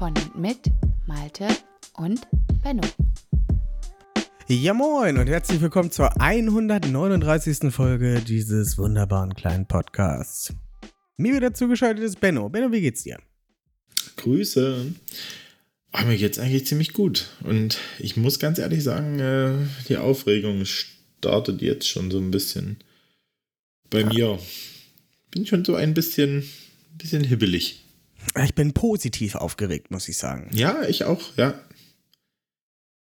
Von und mit Malte und Benno. Ja moin und herzlich willkommen zur 139. Folge dieses wunderbaren kleinen Podcasts. Mir wieder zugeschaltet ist Benno. Benno, wie geht's dir? Grüße. Oh, mir geht's eigentlich ziemlich gut. Und ich muss ganz ehrlich sagen, äh, die Aufregung startet jetzt schon so ein bisschen bei mir. Bin schon so ein bisschen, bisschen hibbelig. Ich bin positiv aufgeregt, muss ich sagen. Ja, ich auch, ja.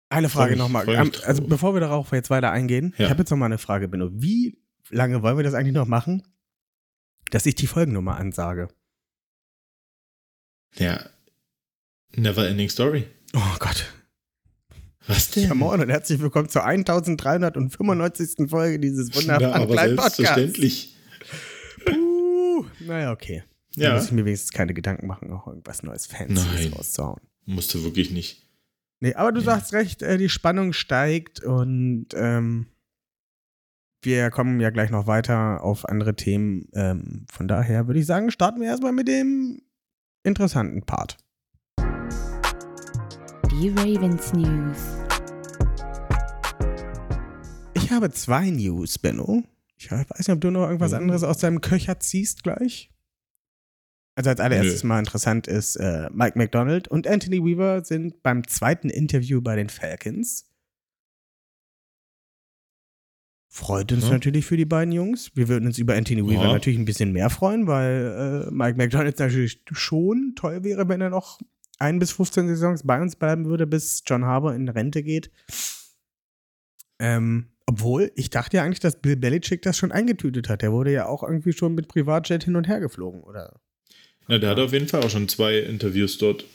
Eine Frage nochmal. drauf. Also bevor wir darauf jetzt weiter eingehen, Ja. ich habe jetzt noch mal eine Frage, Benno. Wie lange wollen wir das eigentlich noch machen, dass ich die Folgennummer ansage? Ja. Never ending story. Oh Gott. Was denn? Ja moin und herzlich willkommen zur 1395. Folge dieses Na, wunderbaren aber kleinen Podcasts. selbstverständlich. Uh, naja, okay. Da Ja. muss ich mir wenigstens keine Gedanken machen, auch irgendwas Neues Fancyes Nein. rauszuhauen. Musst du wirklich nicht. Nee, aber du Nee. sagst recht, äh, die Spannung steigt und ähm, wir kommen ja gleich noch weiter auf andere Themen. Ähm, von daher würde ich sagen, starten wir erstmal mit dem interessanten Part. Die Ravens News. Ich habe zwei News, Benno. Ich weiß nicht, ob du noch irgendwas Oh. anderes aus deinem Köcher ziehst gleich. Also als allererstes mal interessant ist, äh, Mike McDonald und Anthony Weaver sind beim zweiten Interview bei den Falcons. Freut uns Ja. natürlich für die beiden Jungs. Wir würden uns über Anthony Weaver Ja. natürlich ein bisschen mehr freuen, weil äh, Mike McDonald natürlich schon toll wäre, wenn er noch ein bis 15 Saisons bei uns bleiben würde, bis John Harbour in Rente geht. Ähm, obwohl, ich dachte ja eigentlich, dass Bill Belichick das schon eingetütet hat. Der wurde ja auch irgendwie schon mit Privatjet hin und her geflogen, oder? Na, der hat auf jeden Fall auch schon zwei Interviews dort.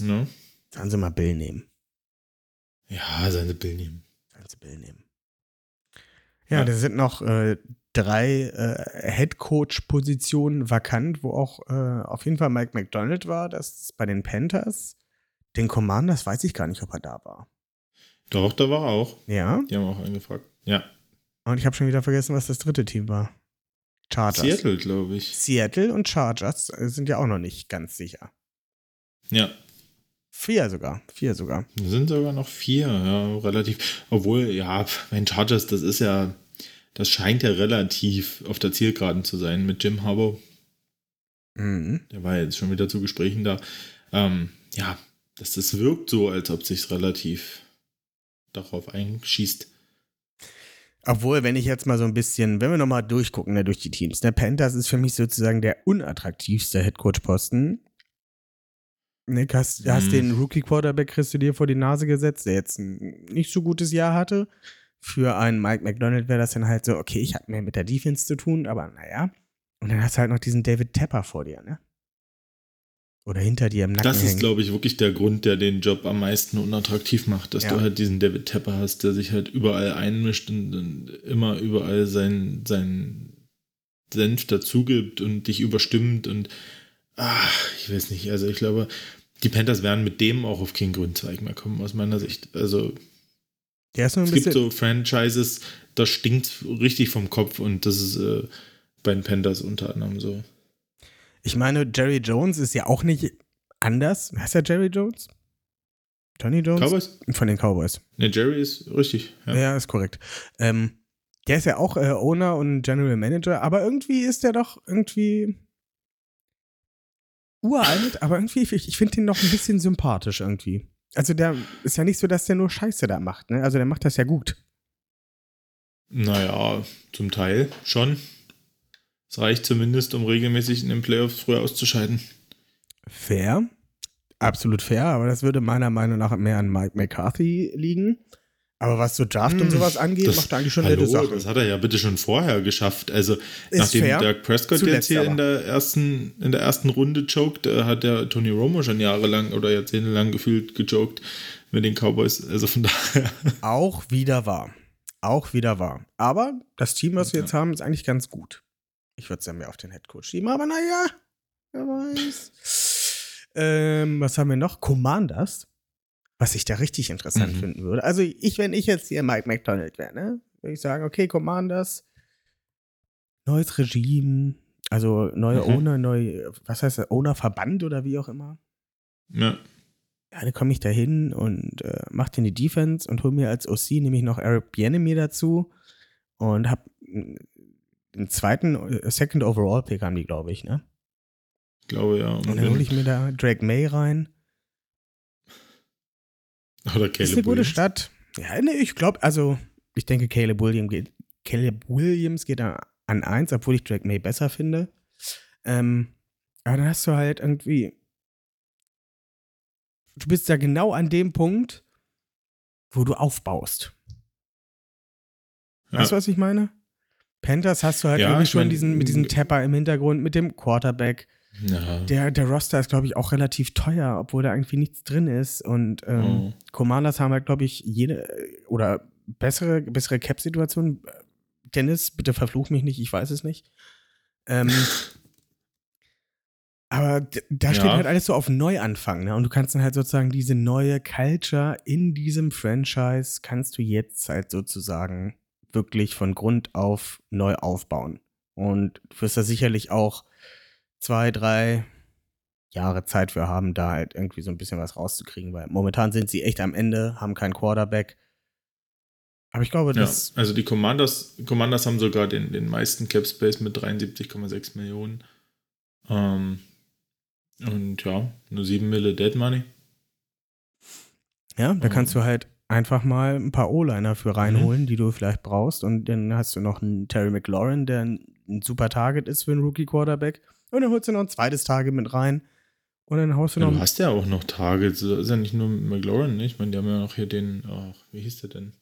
Ne? Sollen sie mal Bill nehmen. Ja, seine Bill nehmen. Sollen sie Bill nehmen. Ja, Ja. da sind noch äh, drei äh, Head-Coach-Positionen vakant, wo auch äh, auf jeden Fall Mike McDonald war. Das ist bei den Panthers. Den Commanders weiß ich gar nicht, ob er da war. Doch, da war er auch. Ja, Die haben auch angefragt. Ja. und ich habe schon wieder vergessen, was das dritte Team war. Chargers. Seattle, glaube ich. Seattle und Chargers äh, sind ja auch noch nicht ganz sicher. Ja. Vier sogar. Vier sogar. Es sind sogar noch vier, ja, relativ. Obwohl, ja, mein Chargers, das ist ja, das scheint ja relativ auf der Zielgeraden zu sein mit Jim Harbaugh. Mhm. Der war jetzt schon wieder zu Gesprächen da. Ähm, ja, das, das wirkt so, als ob sich relativ darauf einschießt. Obwohl, wenn ich jetzt mal so ein bisschen, wenn wir nochmal durchgucken, ne, durch die Teams. Der Panthers ist für mich sozusagen der unattraktivste Headcoach-Posten. Ne, hast, hast Mhm. den Rookie-Quarterback, kriegst du dir vor die Nase gesetzt, der jetzt ein nicht so gutes Jahr hatte. Für einen Mike McDonald wäre das dann halt so, okay, ich habe mehr mit der Defense zu tun, aber naja. Und dann hast du halt noch diesen David Tepper vor dir, ne? Oder hinter dir im Nacken Das ist, glaube ich, wirklich der Grund, der den Job am meisten unattraktiv macht, dass Ja. du halt diesen David Tepper hast, der sich halt überall einmischt und, und immer überall sein, sein Senf dazugibt und dich überstimmt und ach, ich weiß nicht, also ich glaube, die Panthers werden mit dem auch auf keinen grünen Zweig mehr kommen, aus meiner Sicht. Also es gibt so Franchises, da stinkt richtig vom Kopf und das ist äh, bei den Panthers unter anderem so. Ich meine, Jerry Jones ist ja auch nicht anders. Heißt er Jerry Jones? Tony Jones? Cowboys? Von den Cowboys. Ne, Jerry ist richtig. Ja, Ja. ist korrekt. Ähm, der ist ja auch äh, Owner und General Manager, aber irgendwie ist der doch irgendwie uralt, aber irgendwie, ich, ich finde ihn noch ein bisschen sympathisch irgendwie. Also der ist ja nicht so, dass der nur Scheiße da macht, ne? Also der macht das ja gut. Naja, zum Teil schon. Es reicht zumindest, um regelmäßig in den Playoffs früher auszuscheiden. Fair. Absolut fair, aber das würde meiner Meinung nach mehr an Mike McCarthy liegen. Aber was so Draft und sowas angeht, Hm, Das- macht er eigentlich schon hallo, nette Sachen. Das hat er ja bitte schon vorher geschafft. Also Ist nachdem fair. Dirk Prescott Zuletzt jetzt hier aber. in der ersten in der ersten Runde choked, äh, hat der Tony Romo schon jahrelang oder jahrzehntelang gefühlt gejoked mit den Cowboys. Also von daher. Auch wieder wahr. Auch wieder wahr. Aber das Team, was wir Ja. jetzt haben, ist eigentlich ganz gut. Ich würde es ja mehr auf den Headcoach schieben, aber naja, wer weiß. ähm, was haben wir noch? Commanders. Was ich da richtig interessant Mhm. finden würde. Also, ich, wenn ich jetzt hier Mike McDonald wäre, ne, würde ich sagen, okay, Commanders, neues Regime, also neue Mhm. Owner, neu, was heißt das, Owner-Verband oder wie auch immer. Ja. Ja, dann komme ich da hin und äh, mach den die Defense und hol mir als OC nämlich noch Eric Bienemy dazu und hab mm, den zweiten, äh, Second Overall Pick haben die, glaube ich, ne? Ich glaube ja. Und dann hole ich mir da Drake May rein. Oder ist Caleb eine gute Williams. Stadt. Ja, ne, ich glaube, also ich denke, Caleb Williams geht, Caleb Williams geht da an eins, obwohl ich Drake May besser finde. Ähm, aber dann hast du halt irgendwie. Du bist ja genau an dem Punkt, wo du aufbaust. Ja. Weißt du, was ich meine? Panthers hast du halt Ja, irgendwie schon mein, diesen, mit diesem Tapper im Hintergrund, mit dem Quarterback. Ja. Der, der Roster ist, glaube ich, auch relativ teuer, obwohl da irgendwie nichts drin ist. Und ähm, Oh. Commanders haben halt, glaube ich, jede oder bessere, bessere Cap-Situation. Dennis, bitte verfluch mich nicht, ich weiß es nicht. Ähm, aber da steht Ja. halt alles so auf Neuanfang, ne? Und du kannst dann halt sozusagen diese neue Culture in diesem Franchise kannst du jetzt halt sozusagen wirklich von Grund auf neu aufbauen. Und du wirst da sicherlich auch zwei, drei Jahre Zeit für haben, da halt irgendwie so ein bisschen was rauszukriegen, weil momentan sind sie echt am Ende, haben keinen Quarterback. Aber ich glaube, Ja, das. also die Commanders, Commanders haben sogar den, den meisten Cap Space mit 73,6 Millionen. Ähm, und ja, nur 7 Mille Dead Money. Ja, da kannst Mhm. du halt einfach mal ein paar O-Liner für reinholen, die du vielleicht brauchst. Und dann hast du noch einen Terry McLaurin, der ein, ein super Target ist für einen Rookie-Quarterback. Und dann holst du noch ein zweites Target mit rein. Und dann haust du Ja, noch. du hast ja auch noch Targets. Das ist ja nicht nur McLaurin, ne? Ich meine, die haben ja noch hier den, ach, wie hieß der denn?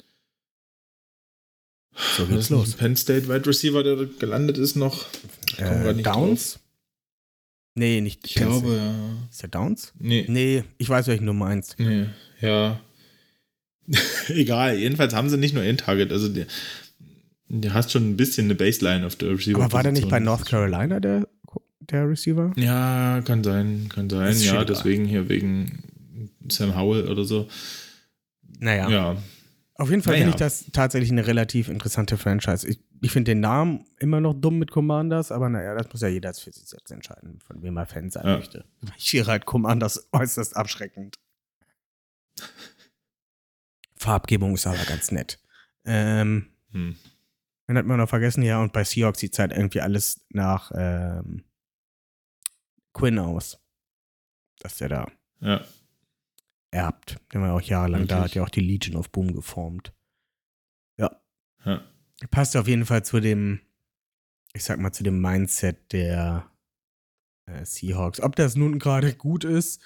so geht's ist nicht los. Penn State Wide Receiver, der gelandet ist noch. Äh, nicht Downs? Nee, nicht. Ich glaube, ja. Ist der Downs? Nee, Nee, ich weiß, welchen du meinst. nee, ja. Egal, jedenfalls haben sie nicht nur ein Target. Also, der, der hast schon ein bisschen eine Baseline auf der Receiver. Aber war der nicht bei. North Carolina, der, der Receiver? Ja, kann sein, kann sein. Ist Ja, schon egal. deswegen hier wegen Sam Howell oder so. Naja. Ja, Auf jeden Fall Naja. finde ich das tatsächlich eine relativ interessante Franchise. Ich, ich finde den Namen immer noch dumm mit Commanders, aber naja, das muss ja jeder für sich selbst entscheiden, von wem er Fan sein Ja. möchte. Ich wäre halt Commanders äußerst abschreckend. Farbgebung ist aber ganz nett. Ähm, hm. dann hat man noch vergessen, ja, und bei Seahawks sieht halt irgendwie alles nach ähm, Quinn aus. Dass der da ja. erbt. Der war ja auch jahrelang da, Wirklich? hat ja auch die Legion of Boom geformt. Ja. ja. passt auf jeden Fall zu dem, ich sag mal, zu dem Mindset der äh, Seahawks. Ob das nun gerade gut ist,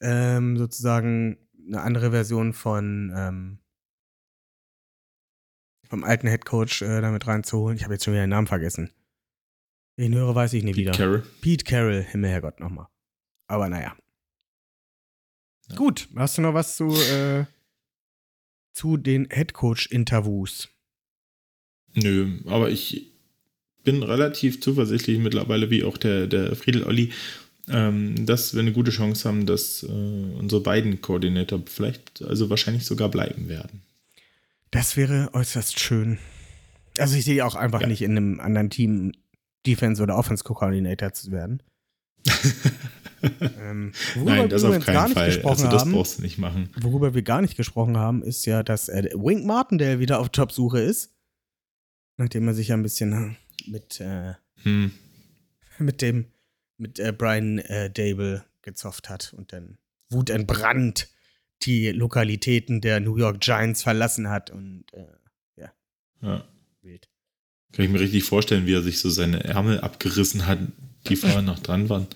ähm, sozusagen eine andere Version von ähm, vom alten Headcoach äh, damit reinzuholen. Ich habe jetzt schon wieder den Namen vergessen. Ihn höre, weiß ich nie Pete wieder. Carroll. Pete Carroll, Himmel, Herrgott, nochmal. Aber naja. Ja. Gut, hast du noch was zu, äh, zu den Headcoach-Interviews? Nö, aber ich bin relativ zuversichtlich mittlerweile, wie auch der, der Friedel Olli, ähm, dass wir eine gute Chance haben, dass äh, unsere beiden Koordinator vielleicht, also wahrscheinlich sogar bleiben werden. Das wäre äußerst schön. Also ich sehe auch einfach Ja. nicht in einem anderen Team Defense- oder Offense-Coordinator zu werden. ähm, worüber Nein, das auf keinen nicht Fall. gesprochen Also das haben, brauchst du nicht machen. worüber wir gar nicht gesprochen haben, ist ja, dass äh, Wink Martindale wieder auf Jobsuche ist. Nachdem er sich ja ein bisschen mit, äh, Hm. mit dem, mit äh, Brian äh, Dable gezofft hat und dann wutentbrannt die Lokalitäten der New York Giants verlassen hat und äh, Ja. wild. Kann ich mir richtig vorstellen, wie er sich so seine Ärmel abgerissen hat, die vorher noch dran waren.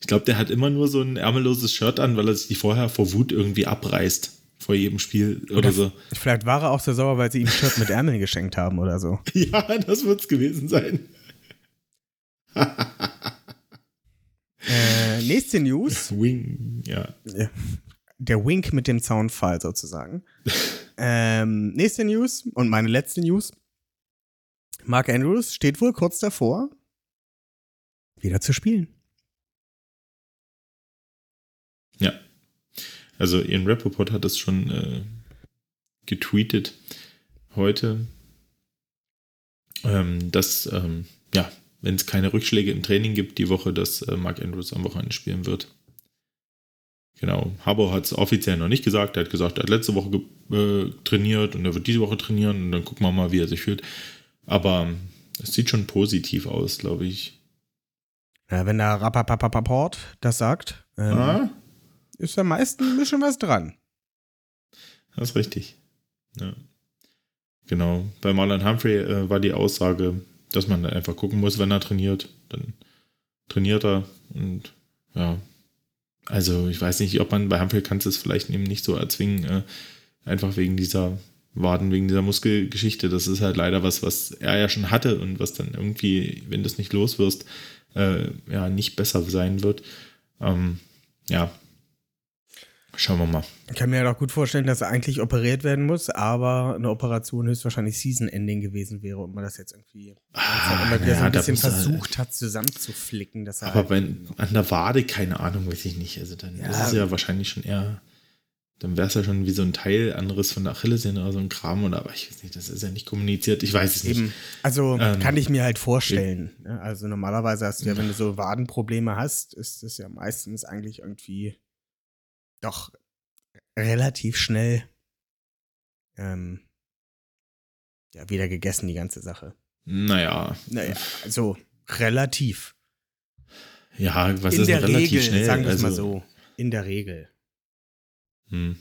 Ich glaube, der hat immer nur so ein ärmelloses Shirt an, weil er sich die vorher vor Wut irgendwie abreißt. vor jedem Spiel oder, Oder so. Vielleicht war er auch so sauer, weil sie ihm ein Shirt mit Ärmeln geschenkt haben oder so. Ja, das wird es gewesen sein. Äh, nächste News. Wing, ja. Ja. Der Wink mit dem Soundfall sozusagen. ähm, nächste News und meine letzte News. Mark Andrews steht wohl kurz davor, wieder zu spielen. Ja. Also Ian Rappaport hat das schon äh, getweetet heute, ähm, dass, ähm, ja, wenn es keine Rückschläge im Training gibt die Woche, dass äh, Mark Andrews am Wochenende spielen wird. Genau. Harbour hat es offiziell noch nicht gesagt. Er hat gesagt, er hat letzte Woche äh, trainiert und er wird diese Woche trainieren und dann gucken wir mal, wie er sich fühlt. Aber es sieht schon positiv aus, glaube ich. Ja, wenn der Rappapapaport das sagt, ähm, ah, ist da meistens ein bisschen was dran. das ist richtig. Ja. Genau. Bei Marlon Humphrey äh, war die Aussage, dass man einfach gucken muss, wenn er trainiert. Dann trainiert er und ja. Also ich weiß nicht, ob man bei Humphrey kannst es vielleicht eben nicht so erzwingen, äh, einfach wegen dieser Waden, wegen dieser Muskelgeschichte. Das ist halt leider was, was er ja schon hatte und was dann irgendwie, wenn du es nicht los wirst, äh, ja, nicht besser sein wird. Ähm, ja. Schauen wir mal. Ich kann mir halt auch gut vorstellen, dass er eigentlich operiert werden muss, aber eine Operation höchstwahrscheinlich Season-Ending gewesen wäre und man das jetzt irgendwie Ah, immer wieder so naja, ein bisschen er- versucht hat, zusammenzuflicken. Dass er Aber halt wenn an der Wade, keine Ahnung, weiß ich nicht. Also dann Ja. ist es ja wahrscheinlich schon eher, dann wäre es ja schon wie so ein Teilanriss von der Achillessehne oder so ein Kram oder aber ich weiß nicht, das ist ja nicht kommuniziert. Ich weiß es nicht. Eben, also Ähm, kann ich mir halt vorstellen. ne? Also normalerweise hast du ja, wenn du so Wadenprobleme hast, ist es ja meistens eigentlich irgendwie doch relativ schnell ähm, ja, wieder gegessen, die ganze Sache. Naja, Naja, also relativ. ja, was In ist der relativ Regel, schnell? sagen wir es mal Also, so. In der Regel. Hm.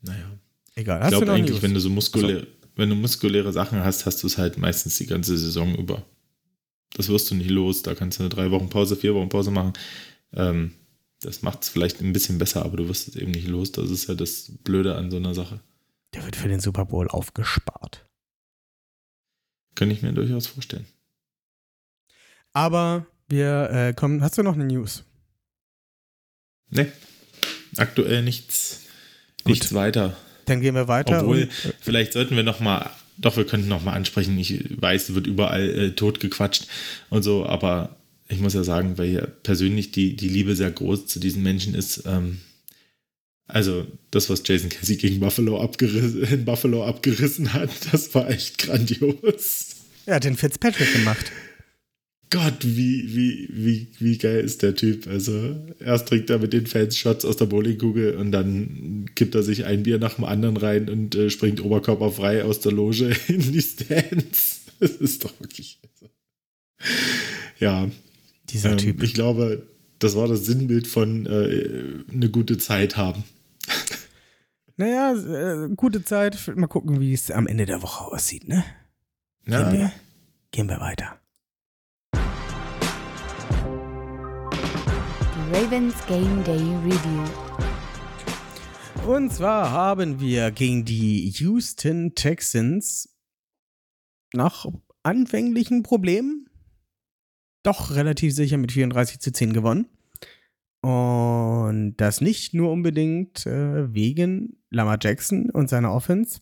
Naja. Egal, Ich hast du glaube eigentlich, News? wenn du so muskuläre, wenn du muskuläre Sachen hast, hast du es halt meistens die ganze Saison über. Das wirst du nicht los. Da kannst du eine drei Wochen Pause, vier Wochen Pause machen. Ähm, das macht es vielleicht ein bisschen besser, aber du wirst es eben nicht los. Das ist ja das Blöde an so einer Sache. Der wird für den Super Bowl aufgespart. Kann ich mir durchaus vorstellen. Aber wir äh, kommen. Hast du noch eine News? Ne, aktuell nichts, Gut. nichts weiter. Dann gehen wir weiter. Obwohl, äh, vielleicht sollten wir noch mal, doch, wir könnten noch mal ansprechen. Ich weiß, es wird überall äh, tot gequatscht und so, aber ich muss ja sagen, weil ja persönlich die, die Liebe sehr groß zu diesen Menschen ist. Ähm, also das, was Jason Casey gegen Buffalo abgerissen, in Buffalo abgerissen hat, das war echt grandios. er hat den Fitzpatrick gemacht. Gott, wie, wie, wie, wie geil ist der Typ? Also, erst trinkt er mit den Fans Shots aus der Bowlingkugel und dann kippt er sich ein Bier nach dem anderen rein und äh, springt oberkörperfrei aus der Loge in die Stands. Das ist doch wirklich. Ja, Dieser ähm, Typ. ich glaube, das war das Sinnbild von äh, eine gute Zeit haben. Naja, äh, gute Zeit. Mal gucken, wie es am Ende der Woche aussieht, ne? Ja, Gehen, wir, gehen wir weiter. Ravens Game Day Review. Und zwar haben wir gegen die Houston Texans nach anfänglichen Problemen doch relativ sicher mit 34 zu 10 gewonnen. Und das nicht nur unbedingt äh, wegen Lamar Jackson und seiner Offense,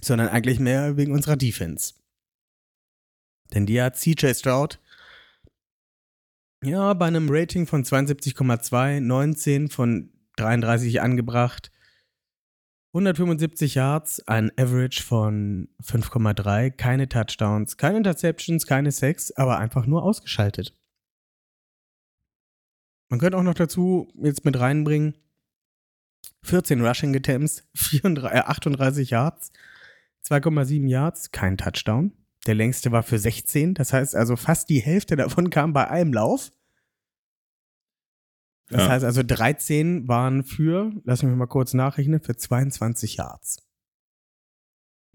sondern eigentlich mehr wegen unserer Defense. Denn die hat CJ Stroud ja bei einem Rating von 72,2, 19 von 33 angebracht. 175 Yards, ein Average von 5,3, keine Touchdowns, keine Interceptions, keine Sacks, aber einfach nur ausgeschaltet. Man könnte auch noch dazu jetzt mit reinbringen 14 Rushing Attempts, 34, äh, 38 Yards, 2,7 Yards, kein Touchdown. Der längste war für 16, das heißt also fast die Hälfte davon kam bei einem Lauf. Das Ja. heißt also 13 waren für, lass mich mal kurz nachrechnen, für 22 Yards.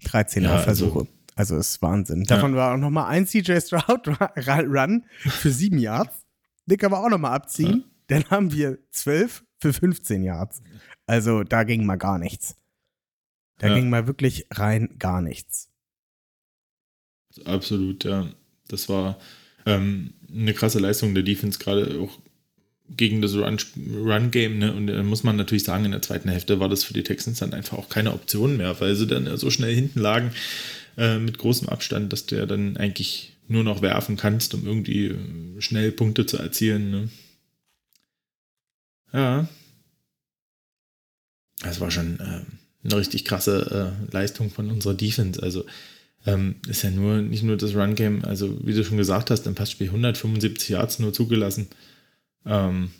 13 Ja, Laufversuche. Also, ist Wahnsinn. Davon war auch nochmal ein CJ Stroud Run für 7 Yards. Den können wir auch nochmal abziehen. Dann haben wir 12 für 15 Yards. Also da ging mal gar nichts. Da Ja. ging mal wirklich rein gar nichts. Absolut, ja. Das war ähm, eine krasse Leistung der Defense, gerade auch gegen das Run- Run-Game. ne? Und da muss man natürlich sagen, in der zweiten Hälfte war das für die Texans dann einfach auch keine Option mehr, weil sie dann so schnell hinten lagen äh, mit großem Abstand, dass du ja dann eigentlich nur noch werfen kannst, um irgendwie äh, schnell Punkte zu erzielen. Ne? Ja. Das war schon äh, eine richtig krasse äh, Leistung von unserer Defense. Also ähm, ist ja nur nicht nur das Run-Game, also wie du schon gesagt hast, im Passspiel 175 Yards nur zugelassen. Ähm,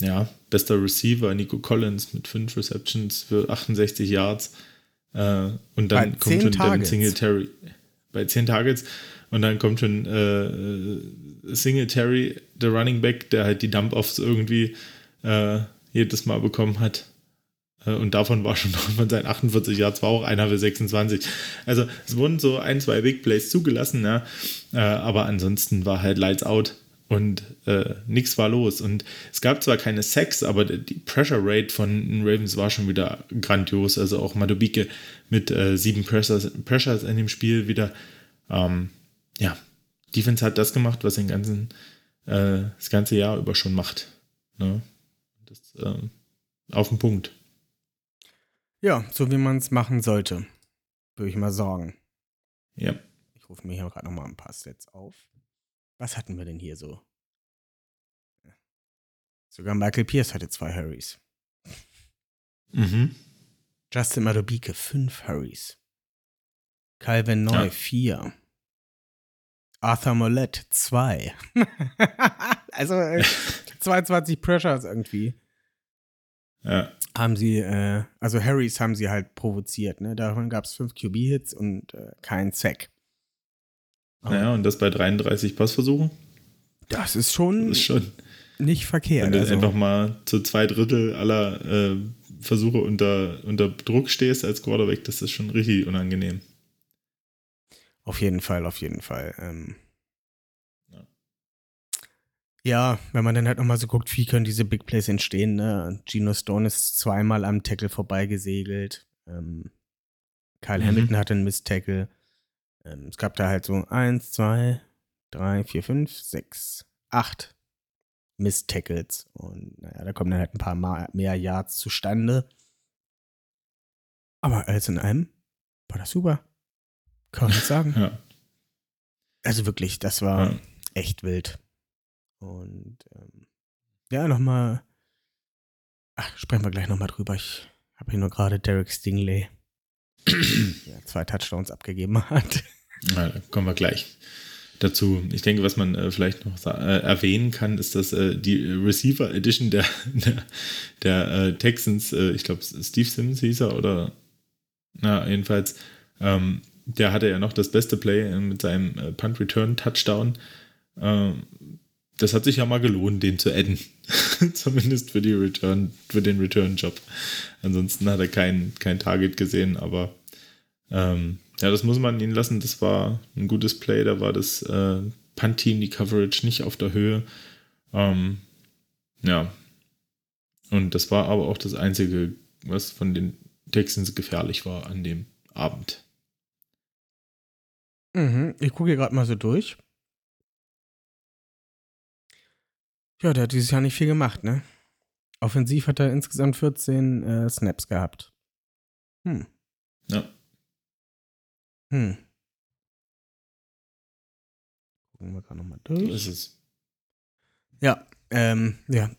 ja, bester Receiver Nico Collins mit 5 Receptions für 68 Yards. Äh, und Bei dann 10 kommt schon Devin. Singletary bei 10 Targets. Und dann kommt schon äh, Singletary, der Running Back, der halt die Dump-Offs irgendwie äh, jedes Mal bekommen hat. Äh, Und davon war schon von seinen 48 Yards war auch einer für 26. Also es wurden so ein, zwei Big Plays zugelassen, ja. Äh, aber ansonsten war halt Lights Out und äh, nichts war los. Und es gab zwar keine Sacks, aber die Pressure Rate von den Ravens war schon wieder grandios. Also auch Madubike mit äh, sieben Pressures, Pressures in dem Spiel wieder. Ähm, ja, Defense hat das gemacht, was den ganzen, äh, das ganze Jahr über schon macht. Ne? Das, ähm, auf den Punkt. Ja, so wie man es machen sollte, würde ich mal sagen. Ja. Ich rufe mir hier gerade nochmal ein paar Stats auf. Was hatten wir denn hier so? Sogar Michael Pierce hatte zwei Hurries. Mhm. Justin Madobike fünf Hurries. Calvin Neu Ja. vier. Arthur Mollett zwei. also äh, 22 Pressures irgendwie. Ja. Haben sie, äh, also Harrys haben sie halt provoziert, ne? Davon gab es fünf QB-Hits und äh, kein Sack. Naja, und das bei 33 Passversuchen? Das ist Das schon ist schon. nicht verkehrt. Wenn du Also, einfach mal zu zwei Drittel aller äh, Versuche unter, unter Druck stehst als Quarterback, das ist schon richtig unangenehm. auf jeden Fall, auf jeden Fall. Ähm, Ja. ja, wenn man dann halt nochmal so guckt, wie können diese Big Plays entstehen, ne? Gino Stone ist zweimal am Tackle vorbeigesegelt. Ähm, Kyle Mhm. Hamilton hatte einen Miss-Tackle. Ähm, es gab da halt so eins, zwei, drei, vier, fünf, sechs, acht Miss-Tackles. Und naja, da kommen dann halt ein paar Ma- mehr Yards zustande. Aber alles in allem war das super. Kann man nicht sagen. Ja. Also wirklich, das war Ja. echt wild. Und ähm, ja, nochmal. Ach, sprechen wir gleich nochmal drüber. Ich habe hier nur gerade Derek Stingley, der zwei Touchdowns abgegeben hat. Ja, da kommen wir gleich dazu. Ich denke, was man äh, vielleicht noch äh, erwähnen kann, ist, dass äh, die Receiver Edition der, der, der äh, Texans, äh, ich glaube, Steve Simmons hieß er, oder na, jedenfalls, ähm, der hatte ja noch das beste Play äh, mit seinem Punt Return Touchdown. Ähm, das hat sich ja mal gelohnt, den zu adden. Zumindest für die Return, für den Return-Job. Ansonsten hat er kein, kein Target gesehen, aber ähm, ja, das muss man ihn lassen. Das war ein gutes Play. Da war das äh, Punt-Team, die Coverage nicht auf der Höhe. Ähm, ja. Und das war aber auch das Einzige, was von den Texans gefährlich war an dem Abend. Mhm, ich gucke hier gerade mal so durch. Ja, der hat dieses Jahr nicht viel gemacht, ne? Offensiv hat er insgesamt 14 äh, Snaps gehabt. Hm. Ja. Hm. Gucken wir gerade nochmal So durch. ist es. Ja, ähm, ja.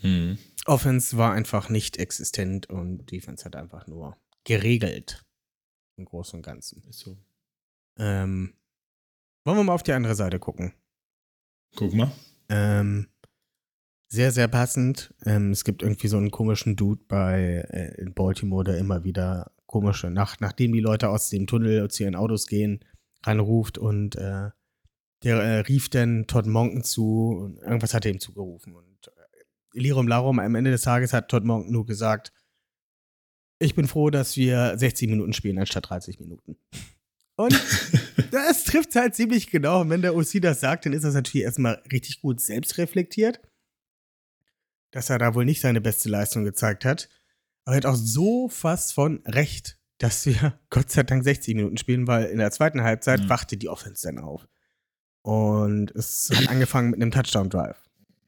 Hm. Offense war einfach nicht existent und Defense hat einfach nur geregelt. Im Großen und Ganzen. Ist so. Ähm, wollen wir mal auf die andere Seite gucken? Guck mal. Ähm, sehr, sehr passend. Ähm, es gibt irgendwie so einen komischen Dude bei äh, in Baltimore, der immer wieder komische, nach, nachdem die Leute aus dem Tunnel zu ihren Autos gehen, reinruft und äh, der äh, rief dann Todd Monken zu und irgendwas hat er ihm zugerufen. Und äh, Lirum Larum, am Ende des Tages hat Todd Monken nur gesagt, ich bin froh, dass wir 60 Minuten spielen anstatt 30 Minuten. Und das trifft halt ziemlich genau. Und wenn der OC das sagt, dann ist das natürlich erstmal richtig gut selbst reflektiert. dass er da wohl nicht seine beste Leistung gezeigt hat. Aber er hat auch so fast von recht, dass wir Gott sei Dank 60 Minuten spielen, weil in der zweiten Halbzeit Ja. wachte die Offense dann auf. Und es hat angefangen mit einem Touchdown-Drive.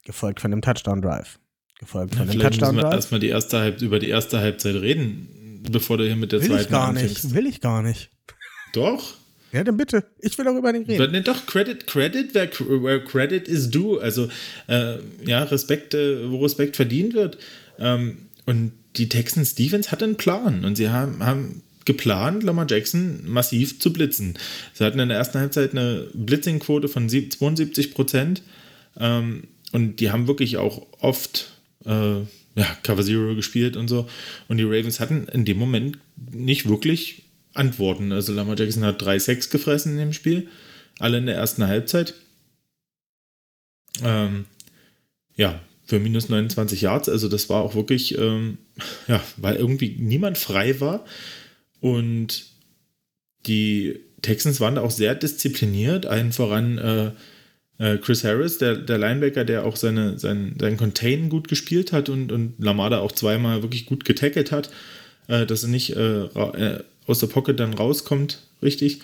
Gefolgt von einem Touchdown-Drive. Gefolgt von einem Vielleicht Touchdown-Drive. erstmal die erste Halb über die erste Halbzeit reden, bevor du hier mit der Will zweiten ich gar anfängst. nicht. Will ich gar nicht. Doch. Ja, dann bitte. Ich will darüber nicht reden. Nee, doch, Credit, Credit, where, where Credit is due. Also, äh, ja, Respekt, äh, wo Respekt verdient wird. Ähm, und die Texans Defense hatte einen Plan und sie haben, haben geplant, Lamar Jackson massiv zu blitzen. Sie hatten in der ersten Halbzeit eine Blitzing-Quote von sieb- 72 Prozent ähm, und die haben wirklich auch oft äh, ja, Cover Zero gespielt und so. Und die Ravens hatten in dem Moment nicht wirklich Antworten. Also Lamar Jackson hat 3-6 gefressen in dem Spiel, alle in der ersten Halbzeit. Ähm, ja, für minus 29 Yards, also das war auch wirklich, ähm, ja, weil irgendwie niemand frei war. Und die Texans waren da auch sehr diszipliniert, allen voran äh, äh, Chris Harris, der, der Linebacker, der auch seine, sein, sein Contain gut gespielt hat und, und Lamada auch zweimal wirklich gut getackelt hat, äh, dass er nicht äh, äh, aus der Pocket dann rauskommt, richtig.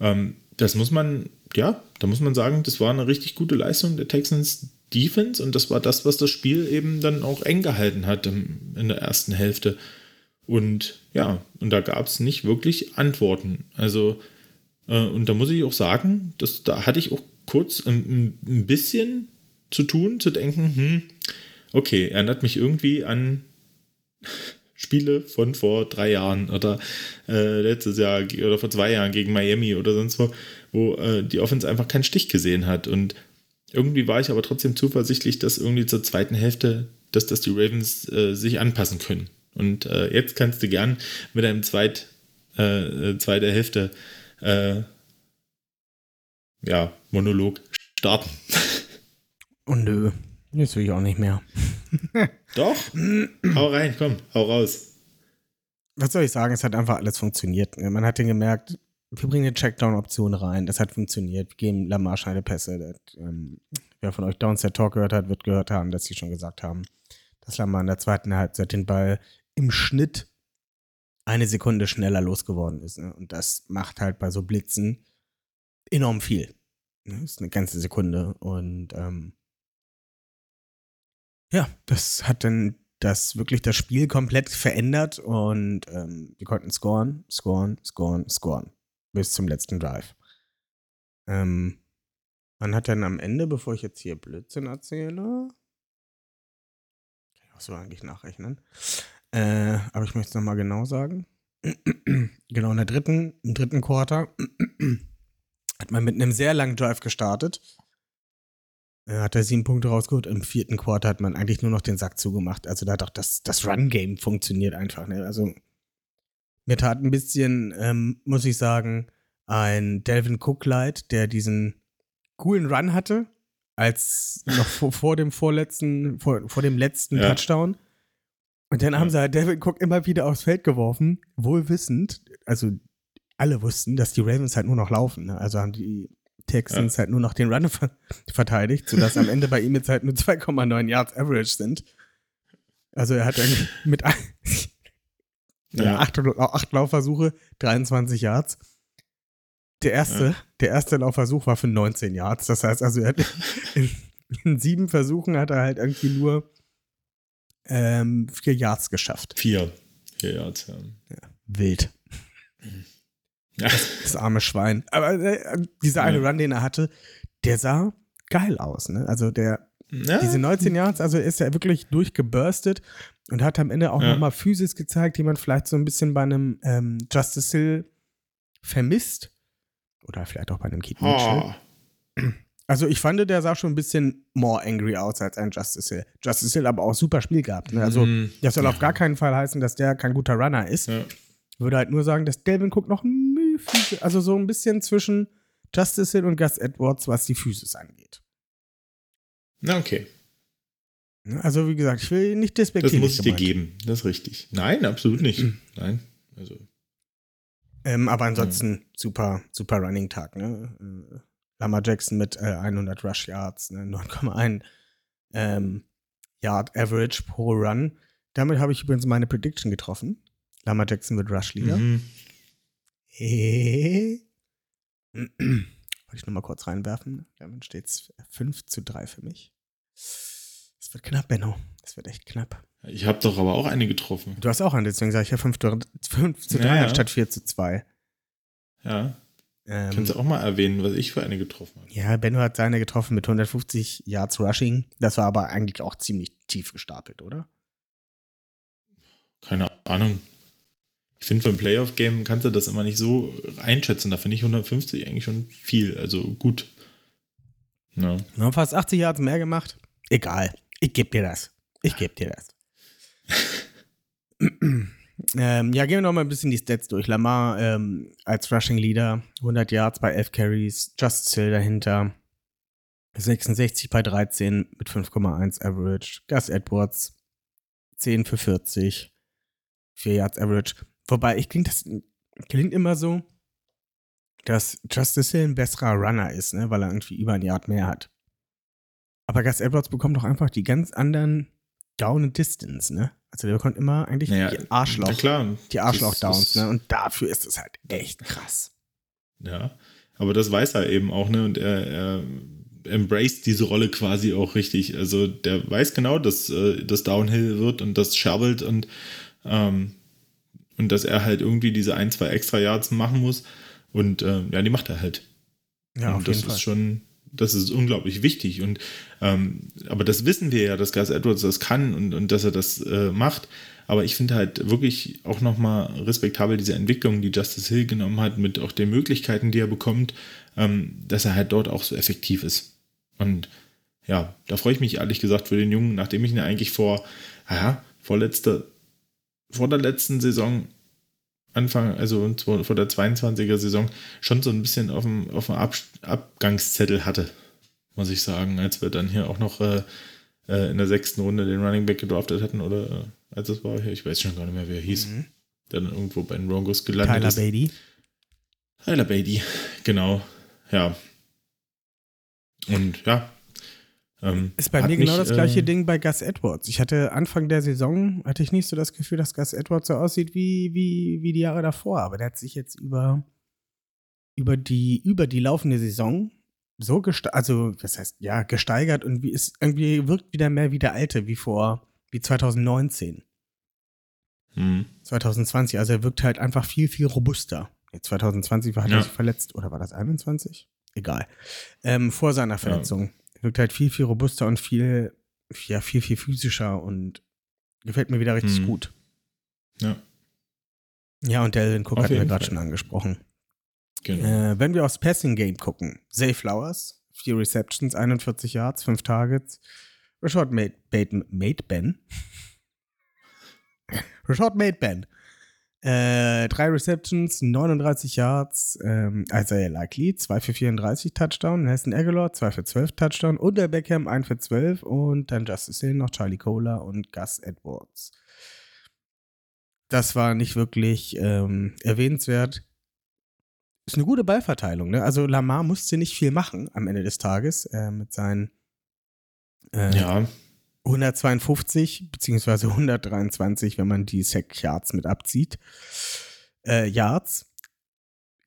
Ähm, das muss man, ja, da muss man sagen, das war eine richtig gute Leistung der Texans Defense und das war das, was das Spiel eben dann auch eng gehalten hat im, in der ersten Hälfte. Und ja, und da gab es nicht wirklich Antworten. Also, äh, und da muss ich auch sagen, dass, da hatte ich auch kurz ein, ein bisschen zu tun, zu denken, hm, okay, erinnert mich irgendwie an Spiele von vor drei Jahren oder äh, letztes Jahr oder vor zwei Jahren gegen Miami oder sonst wo, wo äh, die Offense einfach keinen Stich gesehen hat. Und irgendwie war ich aber trotzdem zuversichtlich, dass irgendwie zur zweiten Hälfte, dass das die Ravens äh, sich anpassen können. Und äh, jetzt kannst du gern mit einem Zweit, äh, äh, zweiter Hälfte äh, ja, Monolog starten. Und nö. Jetzt will ich auch nicht mehr. Doch, hau rein, komm, hau raus. Was soll ich sagen? Es hat einfach alles funktioniert. Man hat den gemerkt, wir bringen eine Checkdown-Option rein. Das hat funktioniert. Wir geben Lamar schnelle Pässe. Das, ähm, wer von euch Downset Talk gehört hat, wird gehört haben, dass sie schon gesagt haben, dass Lamar in der zweiten Halbzeit den Ball im Schnitt eine Sekunde schneller losgeworden ist. Ne? Und das macht halt bei so Blitzen enorm viel. Ne? Das ist eine ganze Sekunde. Und ähm, ja, das hat dann das wirklich das Spiel komplett verändert und ähm, wir konnten scoren, scoren, scoren, scoren. Bis zum letzten Drive. Ähm, man hat dann am Ende, bevor ich jetzt hier Blödsinn erzähle, kann ich auch so eigentlich nachrechnen, äh, aber ich möchte es nochmal genau sagen. genau, in der dritten, im dritten Quarter hat man mit einem sehr langen Drive gestartet. Er hat er sieben Punkte rausgeholt. Im vierten Quarter hat man eigentlich nur noch den Sack zugemacht. Also da hat auch das, das Run-Game funktioniert einfach. Ne? Also mir tat ein bisschen, ähm, muss ich sagen, ein Delvin Cook leid, der diesen coolen Run hatte, als noch vor, vor dem vorletzten, vor, vor dem letzten Ja. Touchdown. Und dann haben Ja. sie halt Delvin Cook immer wieder aufs Feld geworfen, wohl wissend, also alle wussten, dass die Ravens halt nur noch laufen. Ne? Also haben die Texans halt nur noch den Run ver verteidigt, sodass am Ende bei ihm jetzt halt nur 2,9 Yards Average sind. Also er hat irgendwie mit ja, Ja. acht, acht Laufversuche, 23 Yards. Der erste, Ja. der erste Laufversuch war für 19 Yards. Das heißt also, er hat in, in sieben Versuchen hat er halt irgendwie nur ähm, vier Yards geschafft. Vier. Vier Yards, ja. Wild. ja. Das arme Schwein. Aber äh, dieser eine Ja. Run, den er hatte, der sah geil aus. Ne? Also der, Ja, diese 19 Yards, also ist er wirklich durchgeburstet und hat am Ende auch Ja. nochmal Physis gezeigt, die man vielleicht so ein bisschen bei einem ähm, Justice Hill vermisst. Oder vielleicht auch bei einem Keith Mitchell. Oh. Also ich fand, der sah schon ein bisschen more angry aus als ein Justice Hill. Justice Hill aber auch super Spiel gehabt. Ne? Also Mhm. das soll Ja. auf gar keinen Fall heißen, dass der kein guter Runner ist. Ja. Würde halt nur sagen, dass Delvin Cook noch ein Mühe also so ein bisschen zwischen Justice Hill und Gus Edwards, was die Physis angeht. Na, okay. Ne? Also wie gesagt, ich will nicht Das despektierlich muss ich dir geben. Das ist richtig. Nein, absolut nicht. Nein. Also. Ähm, aber ansonsten super, super Running Tag. Ne? Äh, Lamar Jackson mit äh, 100 Rush Yards, ne? 9,1 ähm, Yard Average pro Run. Damit habe ich übrigens meine Prediction getroffen. Lama Jackson wird Rush Leader. Mhm. Hey. Wollte ich nur mal kurz reinwerfen. Damit steht es 5 zu 3 für mich. Es wird knapp, Benno. Es wird echt knapp. Ich habe doch aber auch eine getroffen. Du hast auch einen, deswegen sage ich ja 5, zu 3 Ja, ja. anstatt 4 zu 2. Ja. Ähm, Kannst du auch mal erwähnen, was ich für eine getroffen habe. ja, Benno hat seine getroffen mit 150 Yards Rushing. Das war aber eigentlich auch ziemlich tief gestapelt, oder? Keine Ahnung. Ich finde, für ein Playoff-Game kannst du das immer nicht so einschätzen. Da finde ich 150 eigentlich schon viel. Also gut. Ja. Wir haben fast 80 Yards mehr gemacht. Egal. Ich gebe dir das. Ich gebe dir das. ähm, ja, gehen wir noch mal ein bisschen die Stats durch. Lamar ähm, als Rushing Leader, 100 Yards bei 11 Carries, Justice Hill dahinter, 66 bei 13 mit 5,1 Average, Gus Edwards 10 für 40, 4 Yards Average. Wobei, ich klingt das klingt immer so, dass Justice Hill ein besserer Runner ist, ne, weil er irgendwie über ein Yard mehr hat. Aber Gus Edwards bekommt doch einfach die ganz anderen Down and Distance, ne? Also der bekommt immer eigentlich Naja, die Arschloch, die Arschloch-Downs, ne? Und dafür ist es halt echt krass. Ja. Aber das weiß er eben auch, ne? Und er, er embraced diese Rolle quasi auch richtig. Also der weiß genau, dass äh, das Downhill wird und das schabbelt und, ähm, und dass er halt irgendwie diese ein, zwei extra Yards machen muss. Und äh, ja, die macht er halt. Ja, und auf das jeden Fall. ist schon, das ist unglaublich wichtig. Und ähm, aber das wissen wir ja, dass Gus Edwards das kann und, und dass er das äh, macht. Aber ich finde halt wirklich auch nochmal respektabel diese Entwicklung, die Justice Hill genommen hat, mit auch den Möglichkeiten, die er bekommt, ähm, dass er halt dort auch so effektiv ist. Und ja, da freue ich mich ehrlich gesagt für den Jungen, nachdem ich ihn eigentlich vor, ja, vorletzter, vor der letzten Saison Anfang, also vor der 22er Saison, schon so ein bisschen auf dem, auf dem Ab Abgangszettel hatte, muss ich sagen, als wir dann hier auch noch äh, äh, in der sechsten Runde den Running Back gedraftet hatten oder äh, als es war, ich weiß schon gar nicht mehr, wie er hieß, Mhm. der dann irgendwo bei den Broncos gelandet Tyler ist. Beatty. Tyler Beatty, genau, ja. Und ja. Ähm, Ist bei mir genau mich, das gleiche äh, Ding bei Gus Edwards. Ich hatte Anfang der Saison, hatte ich nicht so das Gefühl, dass Gus Edwards so aussieht wie, wie, wie die Jahre davor. Aber der hat sich jetzt über, über, die, über die laufende Saison so gesteigert, also das heißt, ja, gesteigert und wie ist, irgendwie wirkt wieder mehr wie der Alte, wie vor, wie 2019, Hm. 2020. Also er wirkt halt einfach viel, viel robuster. Jetzt 2020 war hat er Ja. sich verletzt, oder war das 21? Egal. Ähm, vor seiner Verletzung. Wirkt halt viel, viel robuster und viel, ja, viel, viel physischer und gefällt mir wieder richtig Mhm. gut. Ja, Ja, und Delvin Cook hatten wir gerade schon angesprochen. genau. Äh, wenn wir aufs Passing Game gucken, Zay Flowers, vier Receptions, 41 Yards, fünf Targets. Rashad Made, Made, Made Ben. Rashad Made Ben. Äh, drei Receptions, 39 Yards. Ähm, Isaiah Likely, 2 für 34 Touchdown. Nelson Aguilar, 2 für 12 Touchdown. Und der Beckham, 1 für 12. Und dann Justice Hill noch, Charlie Cola und Gus Edwards. Das war nicht wirklich ähm, erwähnenswert ist eine gute Ballverteilung. Ne? Also Lamar musste nicht viel machen am Ende des Tages äh, mit seinen äh, ja, 152 beziehungsweise 123, wenn man die Sack Yards mit abzieht. Äh, Yards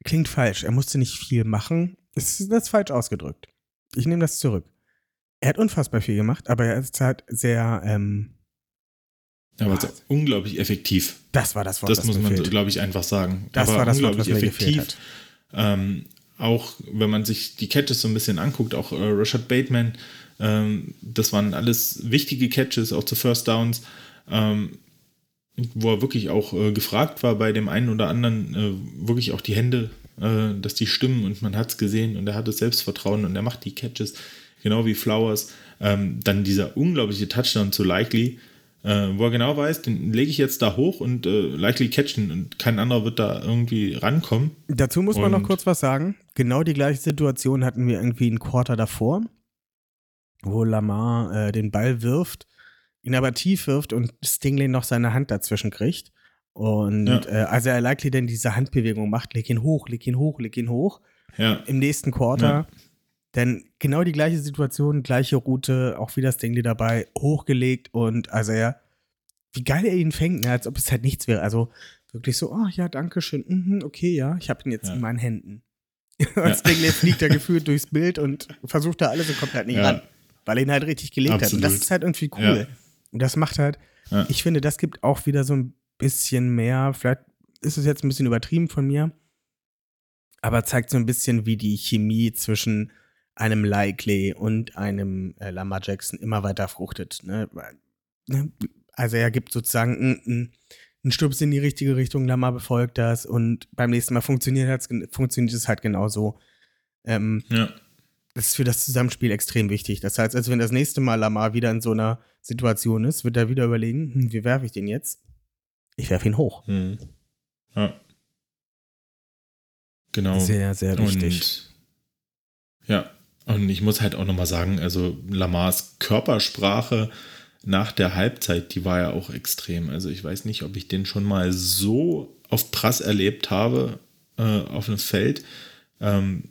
klingt falsch. Er musste nicht viel machen. Das ist, das falsch ausgedrückt. Ich nehme das zurück. Er hat unfassbar viel gemacht, aber er ist halt sehr. Ähm, aber so unglaublich effektiv. das war das Wort, Das muss mir man, glaube ich, einfach sagen. Das aber war das Wort, was unglaublich mir gefehlt hat. Ähm, auch wenn man sich die Catches so ein bisschen anguckt, auch äh, Rashad Bateman, ähm, das waren alles wichtige Catches, auch zu First Downs, ähm, wo er wirklich auch äh, gefragt war bei dem einen oder anderen, äh, wirklich auch die Hände, äh, dass die stimmen und man hat es gesehen und er hat das Selbstvertrauen und er macht die Catches, genau wie Flowers. Ähm, dann dieser unglaubliche Touchdown zu Likely, äh, wo er genau weiß, den lege ich jetzt da hoch und äh, Likely catchen und kein anderer wird da irgendwie rankommen. Dazu muss man noch kurz was sagen. Genau die gleiche Situation hatten wir irgendwie ein Quarter davor, wo Lamar äh, den Ball wirft, ihn aber tief wirft und Stingley noch seine Hand dazwischen kriegt. Und Ja. äh, also er likely dann diese Handbewegung macht, leg ihn hoch, leg ihn hoch, leg ihn hoch. Ja, Im nächsten Quarter Denn genau die gleiche Situation, gleiche Route, auch wieder Ding dabei, hochgelegt und also er, wie geil er ihn fängt, ne, als ob es halt nichts wäre. Also wirklich so, oh ja, danke schön, mhm, okay, ja, ich habe ihn jetzt Ja. in meinen Händen. und jetzt fliegt er gefühlt durchs Bild und versucht da alles und kommt halt nicht Ja. ran, weil er ihn halt richtig gelegt hat. Und das Absolut. ist halt irgendwie cool. Ja. Und das macht halt, Ja. ich finde, das gibt auch wieder so ein bisschen mehr, vielleicht ist es jetzt ein bisschen übertrieben von mir, aber zeigt so ein bisschen, wie die Chemie zwischen einem Likely und einem äh, Lamar Jackson immer weiter fruchtet. Ne? Ne? Also er gibt sozusagen einen, einen Stups in die richtige Richtung, Lamar befolgt das und beim nächsten Mal funktioniert, funktioniert es halt genauso. Ähm, Ja. Das ist für das Zusammenspiel extrem wichtig. Das heißt, als wenn das nächste Mal Lamar wieder in so einer Situation ist, wird er wieder überlegen, hm, wie werfe ich den jetzt? Ich werfe ihn hoch. Hm. Ja. Genau. Sehr, sehr wichtig. Und, ja, und ich muss halt auch nochmal sagen, also Lamars Körpersprache nach der Halbzeit, die war ja auch extrem. Also ich weiß nicht, ob ich den schon mal so auf Prass erlebt habe äh, auf einem Feld, ähm,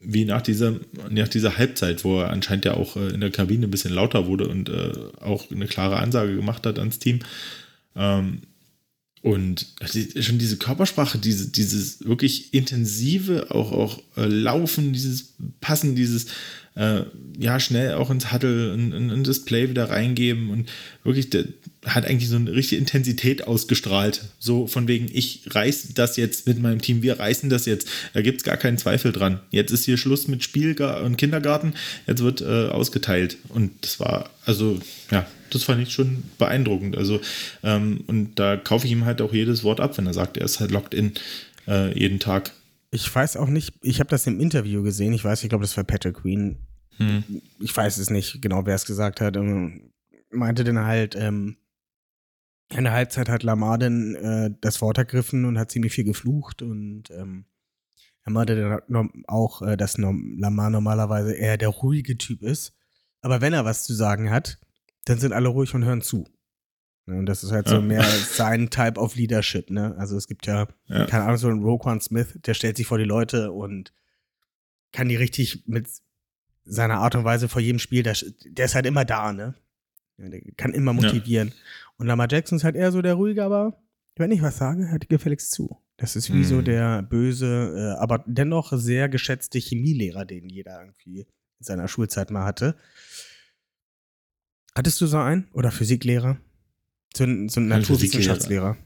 wie nach dieser, nach dieser Halbzeit, wo er anscheinend ja auch äh, in der Kabine ein bisschen lauter wurde und äh, auch eine klare Ansage gemacht hat ans Team. Ähm, und schon diese Körpersprache, diese, dieses wirklich intensive, auch, auch äh, Laufen, dieses Passen, dieses äh, ja schnell auch ins Huddle und in, in das Play wieder reingeben und wirklich, der hat eigentlich so eine richtige Intensität ausgestrahlt. So von wegen, ich reiß das jetzt mit meinem Team, wir reißen das jetzt. Da gibt es gar keinen Zweifel dran. Jetzt ist hier Schluss mit Spiel und Kindergarten, jetzt wird äh, ausgeteilt. Und das war, also, ja, das fand ich schon beeindruckend. Also, ähm, und da kaufe ich ihm halt auch jedes Wort ab, wenn er sagt, er ist halt locked in äh, jeden Tag. Ich weiß auch nicht, ich habe das im Interview gesehen, ich weiß, ich glaube, das war Patrick Queen. Hm. Ich weiß es nicht genau, wer es gesagt hat. Ähm, meinte dann halt, ähm, in der Halbzeit hat Lamar dann äh, das Wort ergriffen und hat ziemlich viel geflucht und ähm, er meinte dann auch, äh, dass Lamar normalerweise eher der ruhige Typ ist. Aber wenn er was zu sagen hat, dann sind alle ruhig und hören zu. Ne, Und das ist halt so Ja. mehr sein Type of Leadership, ne? Also es gibt ja Ja. keine Ahnung, so ein Roquan Smith, der stellt sich vor die Leute und kann die richtig mit seiner Art und Weise vor jedem Spiel, der, der ist halt immer da, ne? Ja, Der kann immer Ja. motivieren. Und Lamar Jackson ist halt eher so der ruhige, aber wenn ich was sage, hört gefälligst zu. Das ist wie Mhm. so der böse, äh, aber dennoch sehr geschätzte Chemielehrer, den jeder irgendwie in seiner Schulzeit mal hatte. Hattest du so einen? Oder Physiklehrer? So so ein Ein Naturwissenschaftslehrer.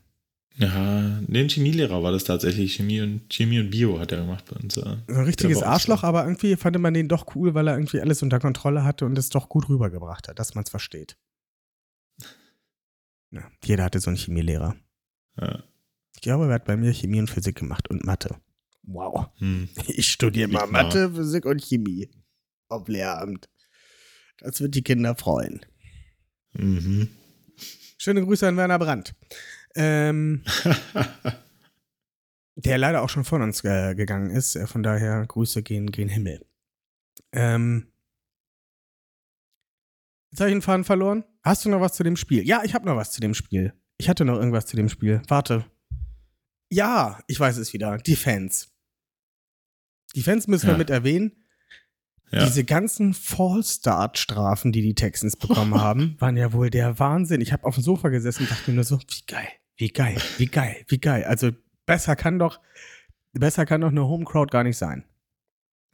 Ja, ein Chemielehrer war das tatsächlich. Chemie und, Chemie und Bio hat er gemacht bei uns. Ja. So ein richtiges Arschloch, aber irgendwie fand man den doch cool, weil er irgendwie alles unter Kontrolle hatte und es doch gut rübergebracht hat, dass man es versteht. Ja, jeder hatte so einen Chemielehrer. Ja. Ich glaube, er hat bei mir Chemie und Physik gemacht und Mathe. Wow. Hm. Ich studiere mal. Mathe, Physik und Chemie. Auf Lehramt. Das wird die Kinder freuen. Mhm. Schöne Grüße an Werner Brandt. Ähm, der leider auch schon von uns äh, gegangen ist. Äh, Von daher Grüße gehen, gehen Himmel. Ähm, jetzt habe ich den Faden verloren. Hast du noch was zu dem Spiel? Ja, ich habe noch was zu dem Spiel. Ich hatte noch irgendwas zu dem Spiel. Warte. Ja, ich weiß es wieder. Die Fans. Die Fans müssen wir Ja. mit erwähnen. ja. Diese ganzen Fall-Start-Strafen, die die Texans bekommen haben, waren ja wohl der Wahnsinn. Ich habe auf dem Sofa gesessen und dachte mir nur so, wie geil, wie geil, wie geil, wie geil. Also besser kann doch, besser kann doch eine Home-Crowd gar nicht sein.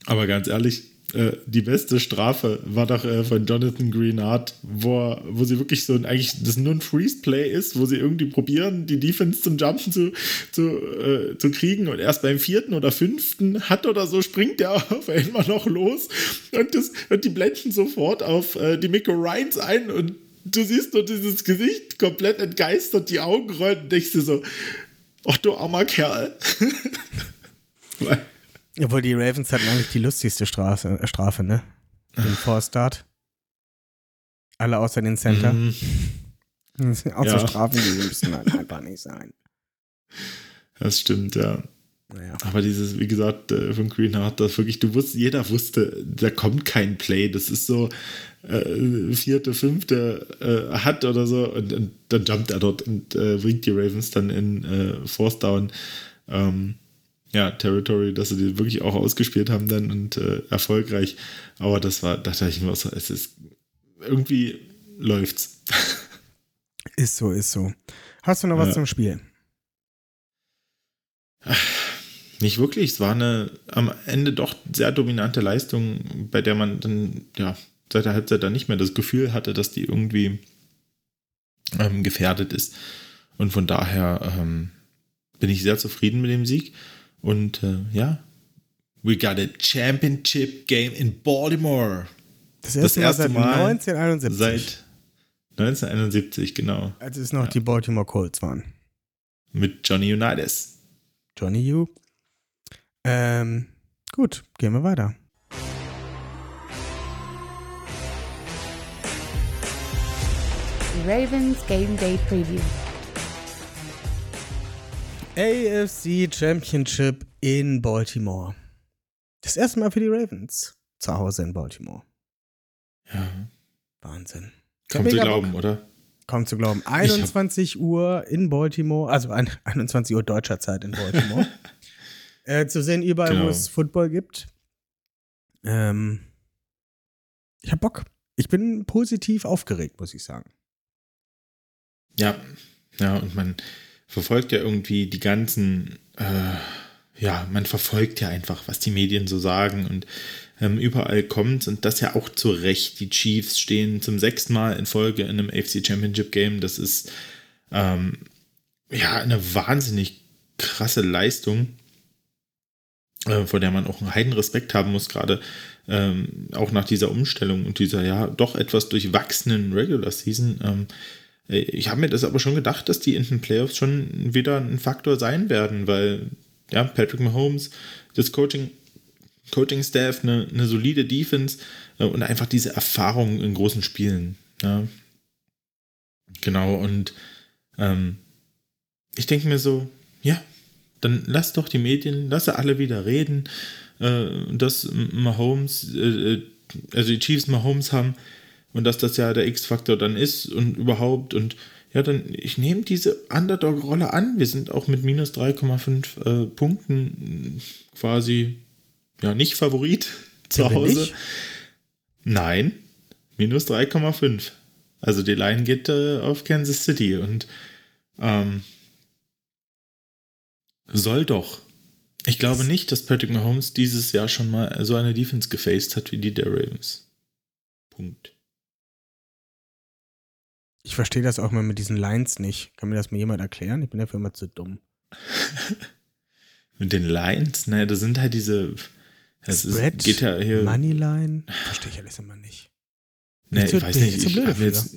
Aber ganz ehrlich, äh, die beste Strafe war doch äh, von Jonathan Greenard, wo, wo sie wirklich so eigentlich das nur ein Freeze-Play ist, wo sie irgendwie probieren, die Defense zum Jumpen zu, zu, äh, zu kriegen und erst beim vierten oder fünften hat oder so springt der auf einmal noch los und, das, und die blenden sofort auf äh, die Miko Ryans ein und du siehst nur dieses Gesicht komplett entgeistert, die Augen rollen und denkst dir so, ach du armer Kerl. Obwohl die Ravens hatten eigentlich die lustigste Strafe, äh, Strafe ne? Den Fall-Start. Alle außer den Center. Mhm. So Ja. Strafen, die müssen halt einfach nicht sein. Das stimmt, ja. Naja. Aber dieses, wie gesagt, äh, von Greenhardt, das wirklich, du wusstest, jeder wusste, da kommt kein Play. Das ist so äh, vierte, fünfte äh, hat oder so und, und dann jumpt er dort und äh, bringt die Ravens dann in äh, Force Down. Ähm, ja, Territory, dass sie die wirklich auch ausgespielt haben dann und äh, erfolgreich. Aber das war, da dachte ich mir auch so, es ist irgendwie läuft's. Ist so, ist so. Hast du noch was zum Spiel? Nicht wirklich. Es war eine am Ende doch sehr dominante Leistung, bei der man dann, ja, seit der Halbzeit dann nicht mehr das Gefühl hatte, dass die irgendwie ähm, gefährdet ist. Und von daher ähm, bin ich sehr zufrieden mit dem Sieg. Und äh, ja, we got a championship game in Baltimore. Das erste, erste Mal seit Mal 1971. Seit 1971, genau. als es noch Ja. die Baltimore Colts waren. Mit Johnny Unitas. Johnny U. Ähm, gut, gehen wir weiter. Die Ravens Game Day Preview. AFC Championship in Baltimore. Das erste Mal für die Ravens zu Hause in Baltimore. Ja. Wahnsinn. Kaum zu Bock. glauben, oder? Kaum zu glauben. 21 Uhr in Baltimore, also ein- 21 Uhr deutscher Zeit in Baltimore. äh, zu sehen überall, Genau. wo es Football gibt. Ähm, ich hab Bock. Ich bin positiv aufgeregt, muss ich sagen. Ja, ja, und man verfolgt ja irgendwie die ganzen, äh, ja, man verfolgt ja einfach, was die Medien so sagen und ähm, überall kommt und das ja auch zu Recht. Die Chiefs stehen zum sechsten Mal in Folge in einem AFC Championship Game. Das ist ähm, ja eine wahnsinnig krasse Leistung, äh, vor der man auch einen heiden Respekt haben muss, gerade ähm, auch nach dieser Umstellung und dieser ja doch etwas durchwachsenen Regular Season. Ähm, äh, ich habe mir das aber schon gedacht, dass die in den Playoffs schon wieder ein Faktor sein werden, weil ja, Patrick Mahomes, das Coaching, Coaching-Staff, eine, eine solide Defense äh, und einfach diese Erfahrung in großen Spielen. Ja. Genau, und ähm, ich denke mir so, dann lass doch die Medien, lass sie alle wieder reden, äh, dass Mahomes, äh, also die Chiefs Mahomes haben und dass das ja der X-Faktor dann ist und überhaupt und ja, dann ich nehme diese Underdog-Rolle an. Wir sind auch mit minus 3,5 äh, Punkten quasi ja nicht Favorit zu wir Hause. Nein, minus 3,5. Also die Line geht äh, auf Kansas City und ähm, soll doch. Ich glaube Das- nicht, dass Patrick Mahomes dieses Jahr schon mal so eine Defense gefaced hat wie die der Ravens. Punkt. Ich verstehe das auch mal mit diesen Lines nicht. Kann mir das mal jemand erklären? Ich bin dafür immer zu dumm. Mit den Lines, naja, da sind halt diese. Es ist, Spread, geht ja hier. Moneyline? Verstehe ich alles immer nicht. Nee, zu- ich weiß nicht. ich Ich jetzt,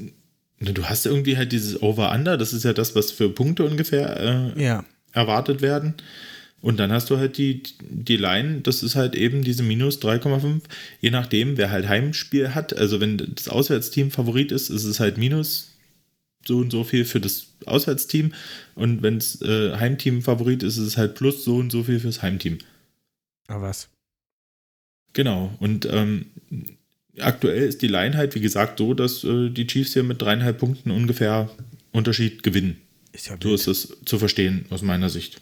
du hast irgendwie halt dieses Over-Under, das ist ja das, was für Punkte ungefähr äh, Ja. Erwartet werden. Und dann hast du halt die, die Line, das ist halt eben diese minus 3,5, je nachdem, wer halt Heimspiel hat. Also wenn das Auswärtsteam Favorit ist, ist es halt minus so und so viel für das Auswärtsteam. Und wenn es äh, Heimteam Favorit ist, ist es halt plus so und so viel fürs Heimteam. Aber was? Genau. Und ähm, aktuell ist die Line halt, wie gesagt, so, dass äh, die Chiefs hier mit dreieinhalb Punkten ungefähr Unterschied gewinnen. Ist ja So wild. ist es zu verstehen aus meiner Sicht.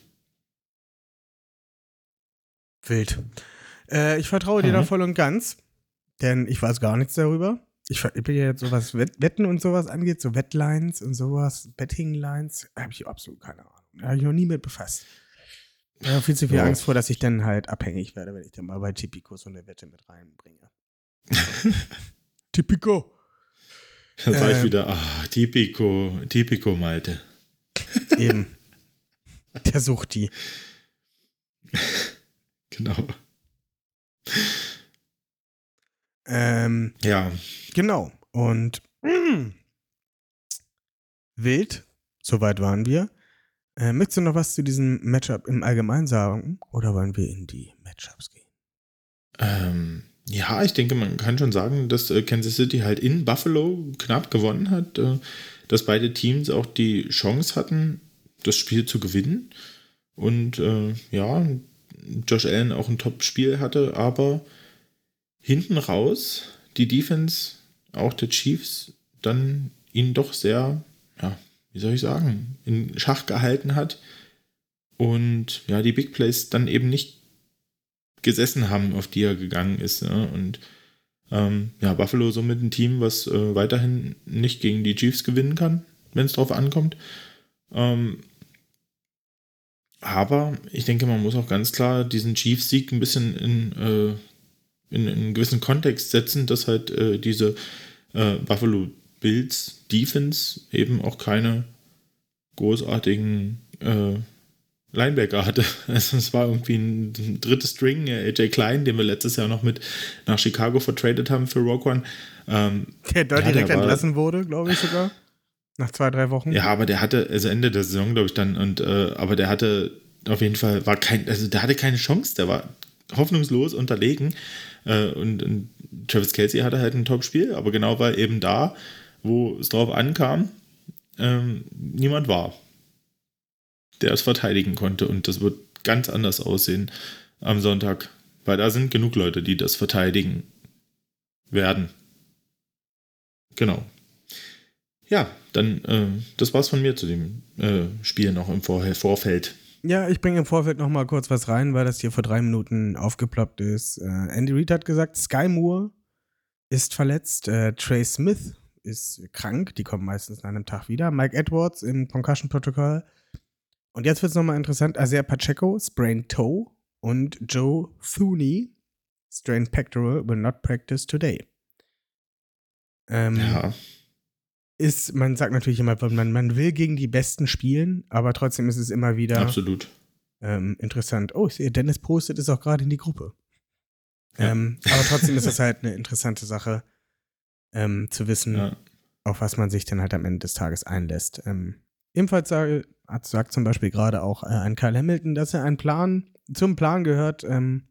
wild. Äh, ich vertraue dir da Mhm. voll und ganz, denn ich weiß gar nichts darüber. Ich, ich bin ja jetzt so was Wett- Wetten und sowas angeht, so Wettlines und sowas, Betting-Lines, habe ich absolut keine Ahnung. Da habe ich noch nie mit befasst. Ich habe viel zu viel Ja. Angst vor, dass ich dann halt abhängig werde, wenn ich dann mal bei Tipico so eine Wette mit reinbringe. Tipico. Da sag ich Ähm. wieder, ah, Tipico, Tipico Malte. Eben. Der sucht die. Genau. Ähm, Ja, genau. Und wild, soweit waren wir. Äh, möchtest du noch was zu diesem Matchup im Allgemeinen sagen? Oder wollen wir in die Matchups gehen? ähm, ja, ich denke, man kann schon sagen, dass äh, Kansas City halt in Buffalo knapp gewonnen hat, äh, dass beide Teams auch die Chance hatten, das Spiel zu gewinnen. Und äh, ja, Josh Allen auch ein Top-Spiel hatte, aber hinten raus die Defense auch der Chiefs dann ihn doch sehr, ja, wie soll ich sagen, in Schach gehalten hat und ja, die Big Plays dann eben nicht gesessen haben, auf die er gegangen ist. Ja? Und ähm, ja, Buffalo somit ein Team, was äh, weiterhin nicht gegen die Chiefs gewinnen kann, wenn es drauf ankommt. Ähm, aber ich denke, man muss auch ganz klar diesen Chiefs-Sieg ein bisschen in, äh, in, in, einen gewissen Kontext setzen, dass halt äh, diese äh, Buffalo Bills Defense eben auch keine großartigen äh, Linebacker hatte. Also es war irgendwie ein, drittes String, AJ Klein, den wir letztes Jahr noch mit nach Chicago vertradet haben für Rock One. Ähm, der dort ja, direkt der entlassen wurde, glaube ich sogar. Nach zwei, drei Wochen. Ja, aber der hatte, also Ende der Saison, glaube ich, dann, und äh, aber der hatte auf jeden Fall, war kein, also der hatte keine Chance, der war hoffnungslos unterlegen. Äh, und, und Travis Kelsey hatte halt ein Top-Spiel, aber genau weil eben da, wo es drauf ankam, ähm, niemand war der es verteidigen konnte. Und das wird ganz anders aussehen am Sonntag, weil da sind genug Leute, die das verteidigen werden. Genau. Ja, dann, äh, das war's von mir zu dem äh, Spiel noch im Vor Vorfeld. Ja, ich bringe im Vorfeld noch mal kurz was rein, weil das hier vor drei Minuten aufgeploppt ist. Äh, Andy Reid hat gesagt, Sky Moore ist verletzt, äh, Trey Smith ist krank, die kommen meistens nach einem Tag wieder. Mike Edwards im Concussion-Protokoll und jetzt wird es nochmal interessant. Isaiah Pacheco, sprained toe. Und Joe Thuney, strained pectoral, will not practice today. Ähm, ja. Ist, man sagt natürlich immer, man, man will gegen die Besten spielen, aber trotzdem ist es immer wieder Absolut. Ähm, interessant. Oh, ich sehe, Dennis postet es auch gerade in die Gruppe. Ja. Ähm, aber trotzdem ist es halt eine interessante Sache, ähm, zu wissen, ja. auf was man sich dann halt am Ende des Tages einlässt. Ähm, ebenfalls sage, sagt zum Beispiel gerade auch äh, ein Kyle Hamilton, dass er einen Plan, zum Plan gehört, ähm,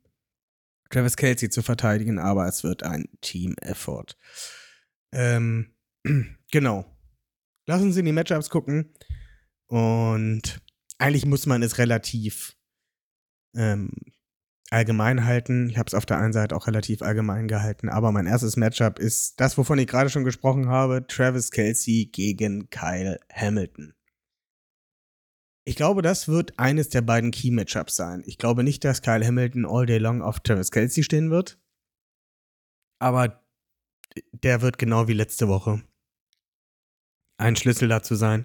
Travis Kelsey zu verteidigen, aber es wird ein Team-Effort. Ähm, genau. Lass uns in die Matchups gucken. Und eigentlich muss man es relativ ähm, allgemein halten. Ich habe es auf der einen Seite auch relativ allgemein gehalten, aber mein erstes Matchup ist das, wovon ich gerade schon gesprochen habe: Travis Kelsey gegen Kyle Hamilton. Ich glaube, das wird eines der beiden Key-Matchups sein. Ich glaube nicht, dass Kyle Hamilton all day long auf Travis Kelsey stehen wird. Aber der wird genau wie letzte Woche ein Schlüssel dazu sein,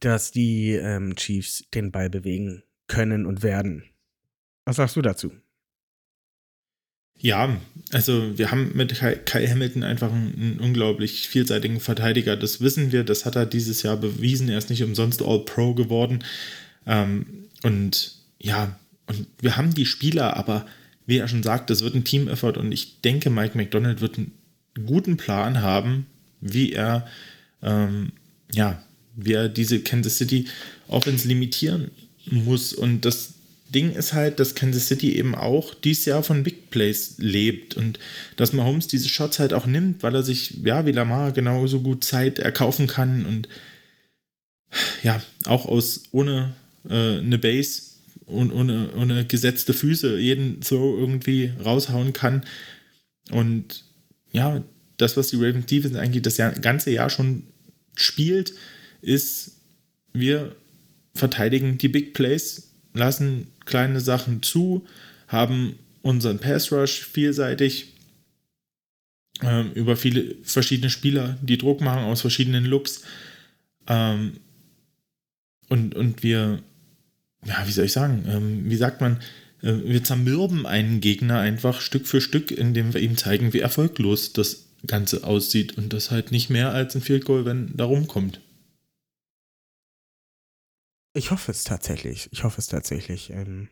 dass die ähm, Chiefs den Ball bewegen können und werden. Was sagst du dazu? Ja, also wir haben mit Kai Hamilton einfach einen, einen, unglaublich vielseitigen Verteidiger. Das wissen wir, das hat er dieses Jahr bewiesen. Er ist nicht umsonst All-Pro geworden. Ähm, und ja, und wir haben die Spieler, aber wie er schon sagt, das wird ein Team-Effort und ich denke, Mike McDonald wird einen guten Plan haben, wie er, ähm, ja, wie er diese Kansas City Offense limitieren muss. Und das Ding ist halt, dass Kansas City eben auch dieses Jahr von Big Plays lebt und dass Mahomes diese Shots halt auch nimmt, weil er sich, ja, wie Lamar genauso gut Zeit erkaufen kann und ja, auch aus ohne äh, eine Base und ohne, ohne gesetzte Füße jeden so irgendwie raushauen kann. Und ja, das, was die Ravens Defense eigentlich das ganze Jahr schon spielt, ist, wir verteidigen die Big Plays lassen kleine Sachen zu, haben unseren Pass Rush vielseitig ähm, über viele verschiedene Spieler, die Druck machen aus verschiedenen Looks. Ähm, und, und wir, ja, wie soll ich sagen, ähm, wie sagt man, wir zermürben einen Gegner einfach Stück für Stück, indem wir ihm zeigen, wie erfolglos das Ganze aussieht und das halt nicht mehr als ein Field Goal, wenn da rumkommt. Ich hoffe es tatsächlich. Ich hoffe es tatsächlich. Ähm,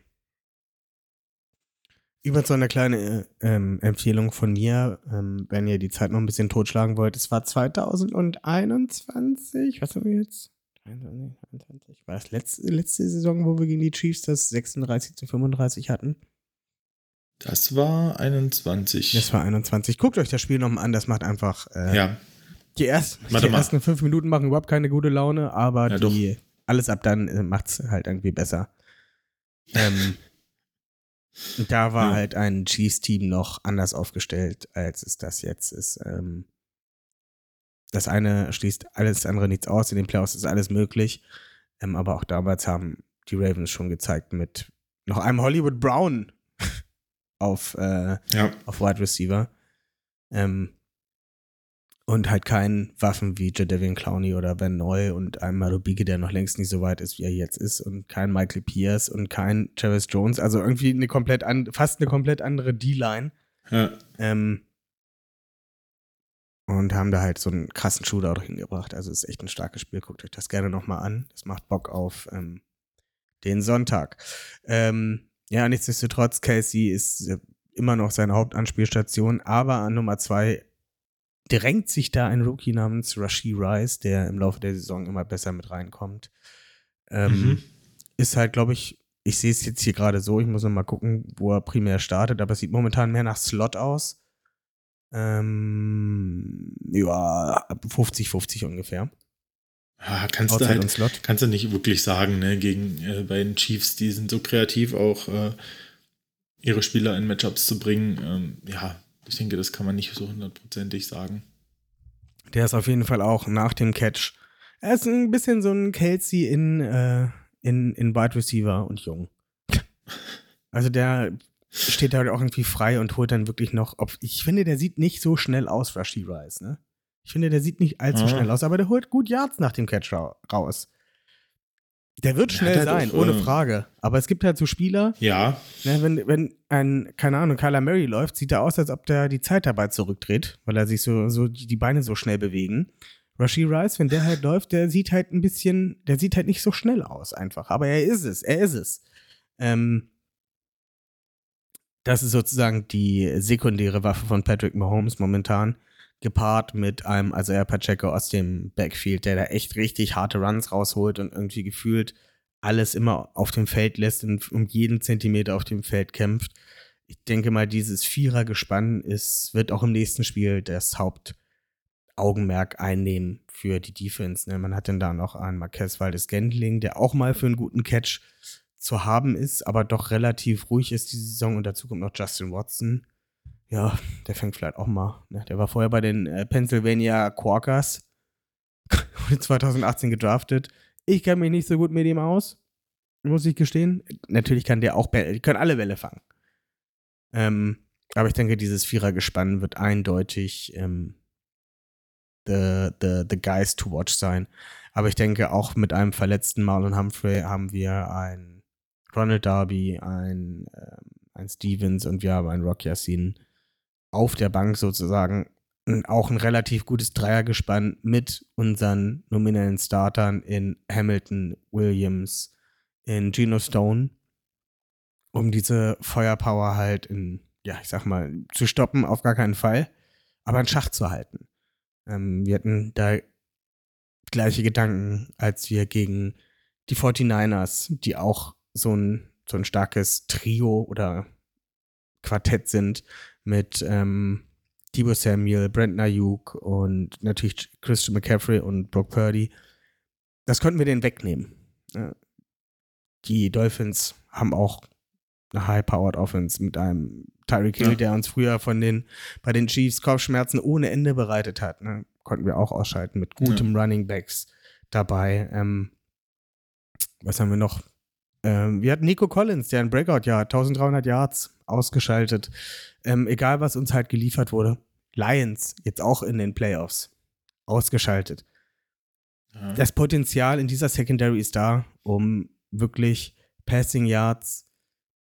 über so eine kleine ähm, Empfehlung von mir, ähm, wenn ihr die Zeit noch ein bisschen totschlagen wollt. Es war 2021, was haben wir jetzt? 21, War das letzte, letzte Saison, wo wir gegen die Chiefs das 36 zu 35 hatten? Das war 21. Das war 21. Guckt euch das Spiel nochmal an, das macht einfach. Äh, ja. Die, erst, die ersten fünf Minuten machen überhaupt keine gute Laune, aber ja, die. Alles ab dann äh, macht es halt irgendwie besser. Ähm, da war ja. halt ein Chiefs-Team noch anders aufgestellt, als es das jetzt ist. Ähm, das eine schließt alles andere nichts aus. In den Playoffs ist alles möglich. Ähm, aber auch damals haben die Ravens schon gezeigt mit noch einem Hollywood Brown auf, äh, Ja. auf Wide Receiver. Ähm, und halt keinen Waffen wie Jadavian Clowney oder Ben Neu und einem Marubike, der noch längst nicht so weit ist, wie er jetzt ist. Und kein Michael Pierce und kein Travis Jones. Also irgendwie eine komplett an, fast eine komplett andere D-Line. Ja. Ähm, und haben da halt so einen krassen Shootout hingebracht. Also ist echt ein starkes Spiel. Guckt euch das gerne nochmal an. Das macht Bock auf ähm, den Sonntag. Ähm, ja, nichtsdestotrotz, Casey ist äh, immer noch seine Hauptanspielstation, aber an Nummer zwei drängt sich da ein Rookie namens Rashi Rice, der im Laufe der Saison immer besser mit reinkommt. Ähm, Mhm. Ist halt, glaube ich, ich sehe es jetzt hier gerade so, ich muss noch mal gucken, wo er primär startet, aber es sieht momentan mehr nach Slot aus. Ähm, ja, 50-50 ungefähr. Ja, kannst du halt, Slot. kannst du nicht wirklich sagen, ne, gegen äh, bei den Chiefs, die sind so kreativ auch äh, ihre Spieler in Matchups zu bringen. Ähm, ja, ich denke, das kann man nicht so hundertprozentig sagen. Der ist auf jeden Fall auch nach dem Catch. Er ist ein bisschen so ein Kelsey in, äh, in, in Wide Receiver und jung. Also der steht da halt auch irgendwie frei und holt dann wirklich noch. Ob, ich finde, der sieht nicht so schnell aus, Rashi Rice, ne? Ich finde, der sieht nicht allzu Ah. schnell aus, aber der holt gut Yards nach dem Catch ra raus. Der wird schnell hat halt sein, auch, ohne äh, Frage. Aber es gibt halt so Spieler, Ja, Ne, wenn, wenn ein, keine Ahnung, Kyler Murray läuft, sieht er aus, als ob der die Zeit dabei zurückdreht, weil er sich so, so die die Beine so schnell bewegen. Rashi Rice, wenn der halt läuft, der sieht halt ein bisschen, der sieht halt nicht so schnell aus einfach. Aber er ist es, er ist es. Ähm, das ist sozusagen die sekundäre Waffe von Patrick Mahomes momentan, gepaart mit einem Isaiah Pacheco aus dem Backfield, der da echt richtig harte Runs rausholt und irgendwie gefühlt alles immer auf dem Feld lässt und um jeden Zentimeter auf dem Feld kämpft. Ich denke mal, dieses Vierergespann ist, wird auch im nächsten Spiel das Hauptaugenmerk einnehmen für die Defense. Ne? Man hat dann da noch einen Marquez Valdes Gendling, der auch mal für einen guten Catch zu haben ist, aber doch relativ ruhig ist die Saison. Und dazu kommt noch Justin Watson. Ja, der fängt vielleicht auch mal. Ne? Der war vorher bei den äh, Pennsylvania Quakers. Wurde 2018 gedraftet. Ich kenne mich nicht so gut mit ihm aus, muss ich gestehen. Natürlich kann der auch die können alle Bälle fangen. Ähm, aber ich denke, dieses Vierergespann wird eindeutig ähm, the, the, the guys to watch sein. Aber ich denke, auch mit einem verletzten Marlon Humphrey haben wir ein Ronald Darby, ein, ähm, ein Stevens und wir haben einen Rock Yassin auf der Bank sozusagen. Auch ein relativ gutes Dreiergespann mit unseren nominellen Startern in Hamilton, Williams, in Geno Stone, um diese Feuerpower halt in, ja, ich sag mal, zu stoppen, auf gar keinen Fall, aber in Schach zu halten. Ähm, wir hatten da gleiche Gedanken, als wir gegen die 49ers, die auch so ein, so ein starkes Trio oder Quartett sind mit ähm, Debo Samuel, Brent Ayuk und natürlich Christian McCaffrey und Brock Purdy. Das konnten wir denen wegnehmen. Ja. Die Dolphins haben auch eine High-Powered Offense mit einem Tyreek Hill, Ja. der uns früher von den, bei den Chiefs Kopfschmerzen ohne Ende bereitet hat. Ne? Konnten wir auch ausschalten mit gutem Running Backs dabei. Ähm, was haben wir noch? Ähm, wir hatten Nico Collins, der ein Breakout-Jahr hat, 1300 Yards ausgeschaltet. Ähm, egal, was uns halt geliefert wurde. Lions, jetzt auch in den Playoffs, ausgeschaltet. ja. Das Potenzial in dieser Secondary ist da, um wirklich Passing Yards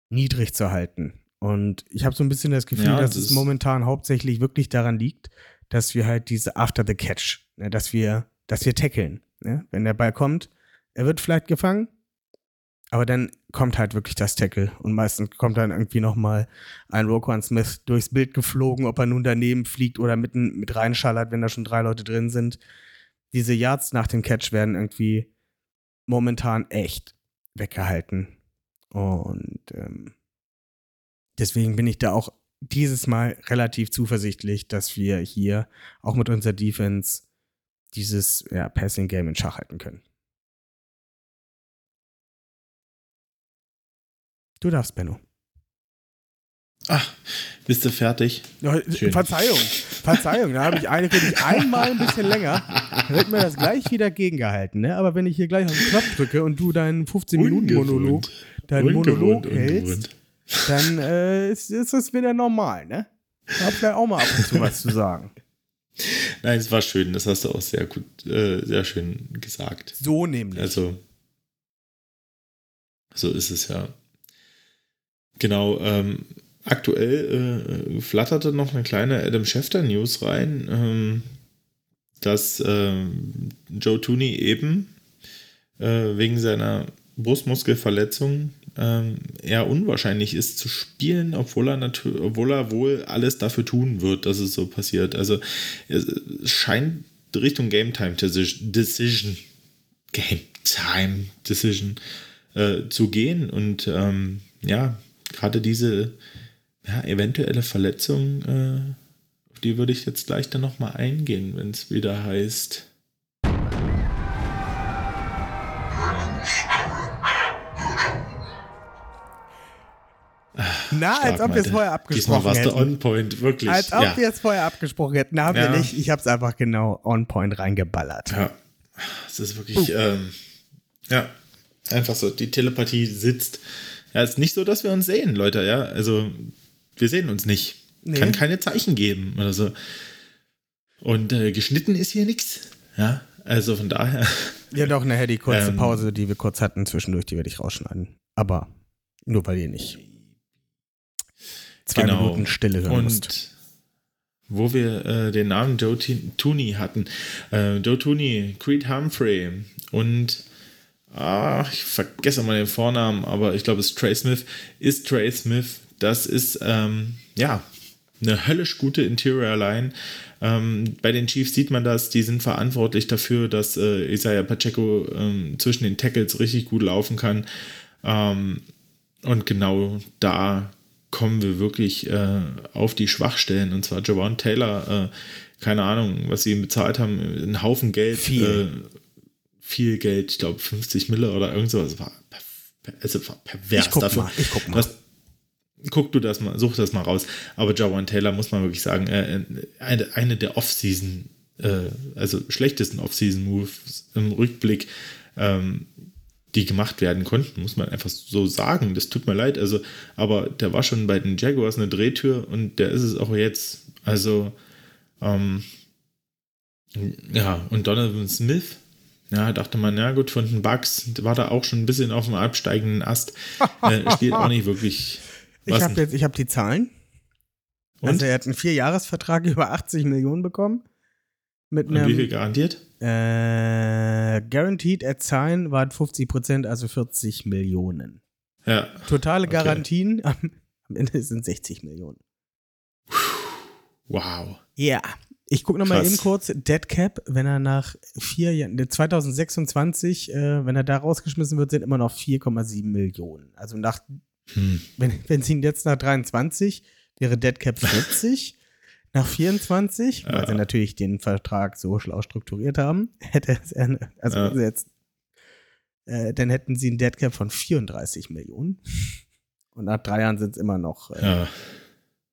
niedrig zu halten. Und ich habe so ein bisschen das Gefühl, Ja, dass das es momentan hauptsächlich wirklich daran liegt, dass wir halt diese After the Catch, ne, dass wir, dass wir tackeln. Ne? Wenn der Ball kommt, er wird vielleicht gefangen, aber dann kommt halt wirklich das Tackle und meistens kommt dann irgendwie noch mal ein Roquan Smith durchs Bild geflogen, ob er nun daneben fliegt oder mitten mit reinschallert, wenn da schon drei Leute drin sind. Diese Yards nach dem Catch werden irgendwie momentan echt weggehalten. Und ähm, deswegen bin ich da auch dieses Mal relativ zuversichtlich, dass wir hier auch mit unserer Defense dieses ja, Passing Game in Schach halten können. Du darfst, Benno. Ach, bist du fertig? Ja. Verzeihung, Verzeihung, da habe ich eine für dich einmal ein bisschen länger. Dann wird mir das gleich wieder gegengehalten, ne? Aber wenn ich hier gleich auf den Knopf drücke und du deinen 15-Minuten-Monolog, deinen Monolog hältst, dann äh, ist, ist das wieder normal, ne? Da hab vielleicht auch mal ab und zu was zu sagen. Nein, es war schön, das hast du auch sehr gut, äh, sehr schön gesagt. So nämlich. Also, so ist es ja. Genau, ähm, aktuell äh, flatterte noch eine kleine Adam Schefter News rein, ähm, dass ähm, Joe Tooney eben äh, wegen seiner Brustmuskelverletzung ähm, eher unwahrscheinlich ist zu spielen, obwohl er, obwohl er wohl alles dafür tun wird, dass es so passiert. Also es scheint Richtung Game Time Decision, Game Time Decision äh, zu gehen und ähm, ja, gerade diese ja, eventuelle Verletzung, äh, auf die würde ich jetzt gleich dann nochmal eingehen, wenn es wieder heißt. Na, als Stark, ob wir es vorher Diesmal abgesprochen warst du hätten. on point, wirklich. Als ob ja. wir es vorher abgesprochen hätten. Haben Ja. wir nicht. Ich habe es einfach genau on point reingeballert. Ja, es ist wirklich, ähm, ja, einfach so, die Telepathie sitzt. Ja, es ist nicht so, dass wir uns sehen, Leute, ja, also wir sehen uns nicht. Nee. Kann keine Zeichen geben oder so. Und äh, geschnitten ist hier nichts, ja, also von daher, Ja, doch, nachher die kurze Ähm. Pause, die wir kurz hatten zwischendurch, die werde ich rausschneiden. Aber nur weil ihr nicht zwei Genau. Minuten Stille hören. Und wo wir äh, den Namen Joe T- Tooney hatten. Äh, Joe Tooney, Creed Humphrey und ah, ich vergesse mal den Vornamen, aber ich glaube, es ist Trey Smith. Ist Trey Smith, das ist ähm, ja eine höllisch gute Interior Line. Ähm, bei den Chiefs sieht man das, die sind verantwortlich dafür, dass äh, Isaiah Pacheco ähm, zwischen den Tackles richtig gut laufen kann. Ähm, und genau da kommen wir wirklich äh, auf die Schwachstellen. Und zwar Javon Taylor, äh, keine Ahnung, was sie ihm bezahlt haben, einen Haufen Geld. Viel. Äh, viel Geld, ich glaube 50 Mille oder irgend sowas. War, per- also war pervers Ich guck dafür. mal, ich guck mal. Das, guck du das mal, such das mal raus. Aber Jawan Taylor muss man wirklich sagen, äh, eine, eine der Off-Season, äh, also schlechtesten Off-Season-Moves im Rückblick, ähm, die gemacht werden konnten, muss man einfach so sagen. Das tut mir leid. Also, aber der war schon bei den Jaguars eine Drehtür und der ist es auch jetzt. Also, ähm, ja, und Donovan Smith, ja, dachte man, ja gut, von den Bucks war da auch schon ein bisschen auf dem absteigenden Ast. äh, spielt auch nicht wirklich. Ich Was habe denn? jetzt, ich habe die Zahlen. Und? Also er hat einen Vierjahresvertrag über 80 Millionen bekommen. Mit Und wie viel einem garantiert? äh, Guaranteed at Sign waren 50 Prozent, also 40 Millionen. Ja. Totale Okay. Garantien am, am Ende sind 60 Millionen. Wow. Ja. Ich gucke nochmal eben kurz. Dead Cap, wenn er nach vier Jahren, 2026, äh, wenn er da rausgeschmissen wird, sind immer noch 4,7 Millionen. Also nach, Hm. wenn, wenn sie ihn jetzt nach 23, wäre Dead Cap 40. nach 24, weil Ja. sie natürlich den Vertrag so schlau strukturiert haben, hätte es, eine- also Ja. jetzt, äh, dann hätten sie einen Dead Cap von 34 Millionen. Und nach drei Jahren sind es immer noch äh, Ja.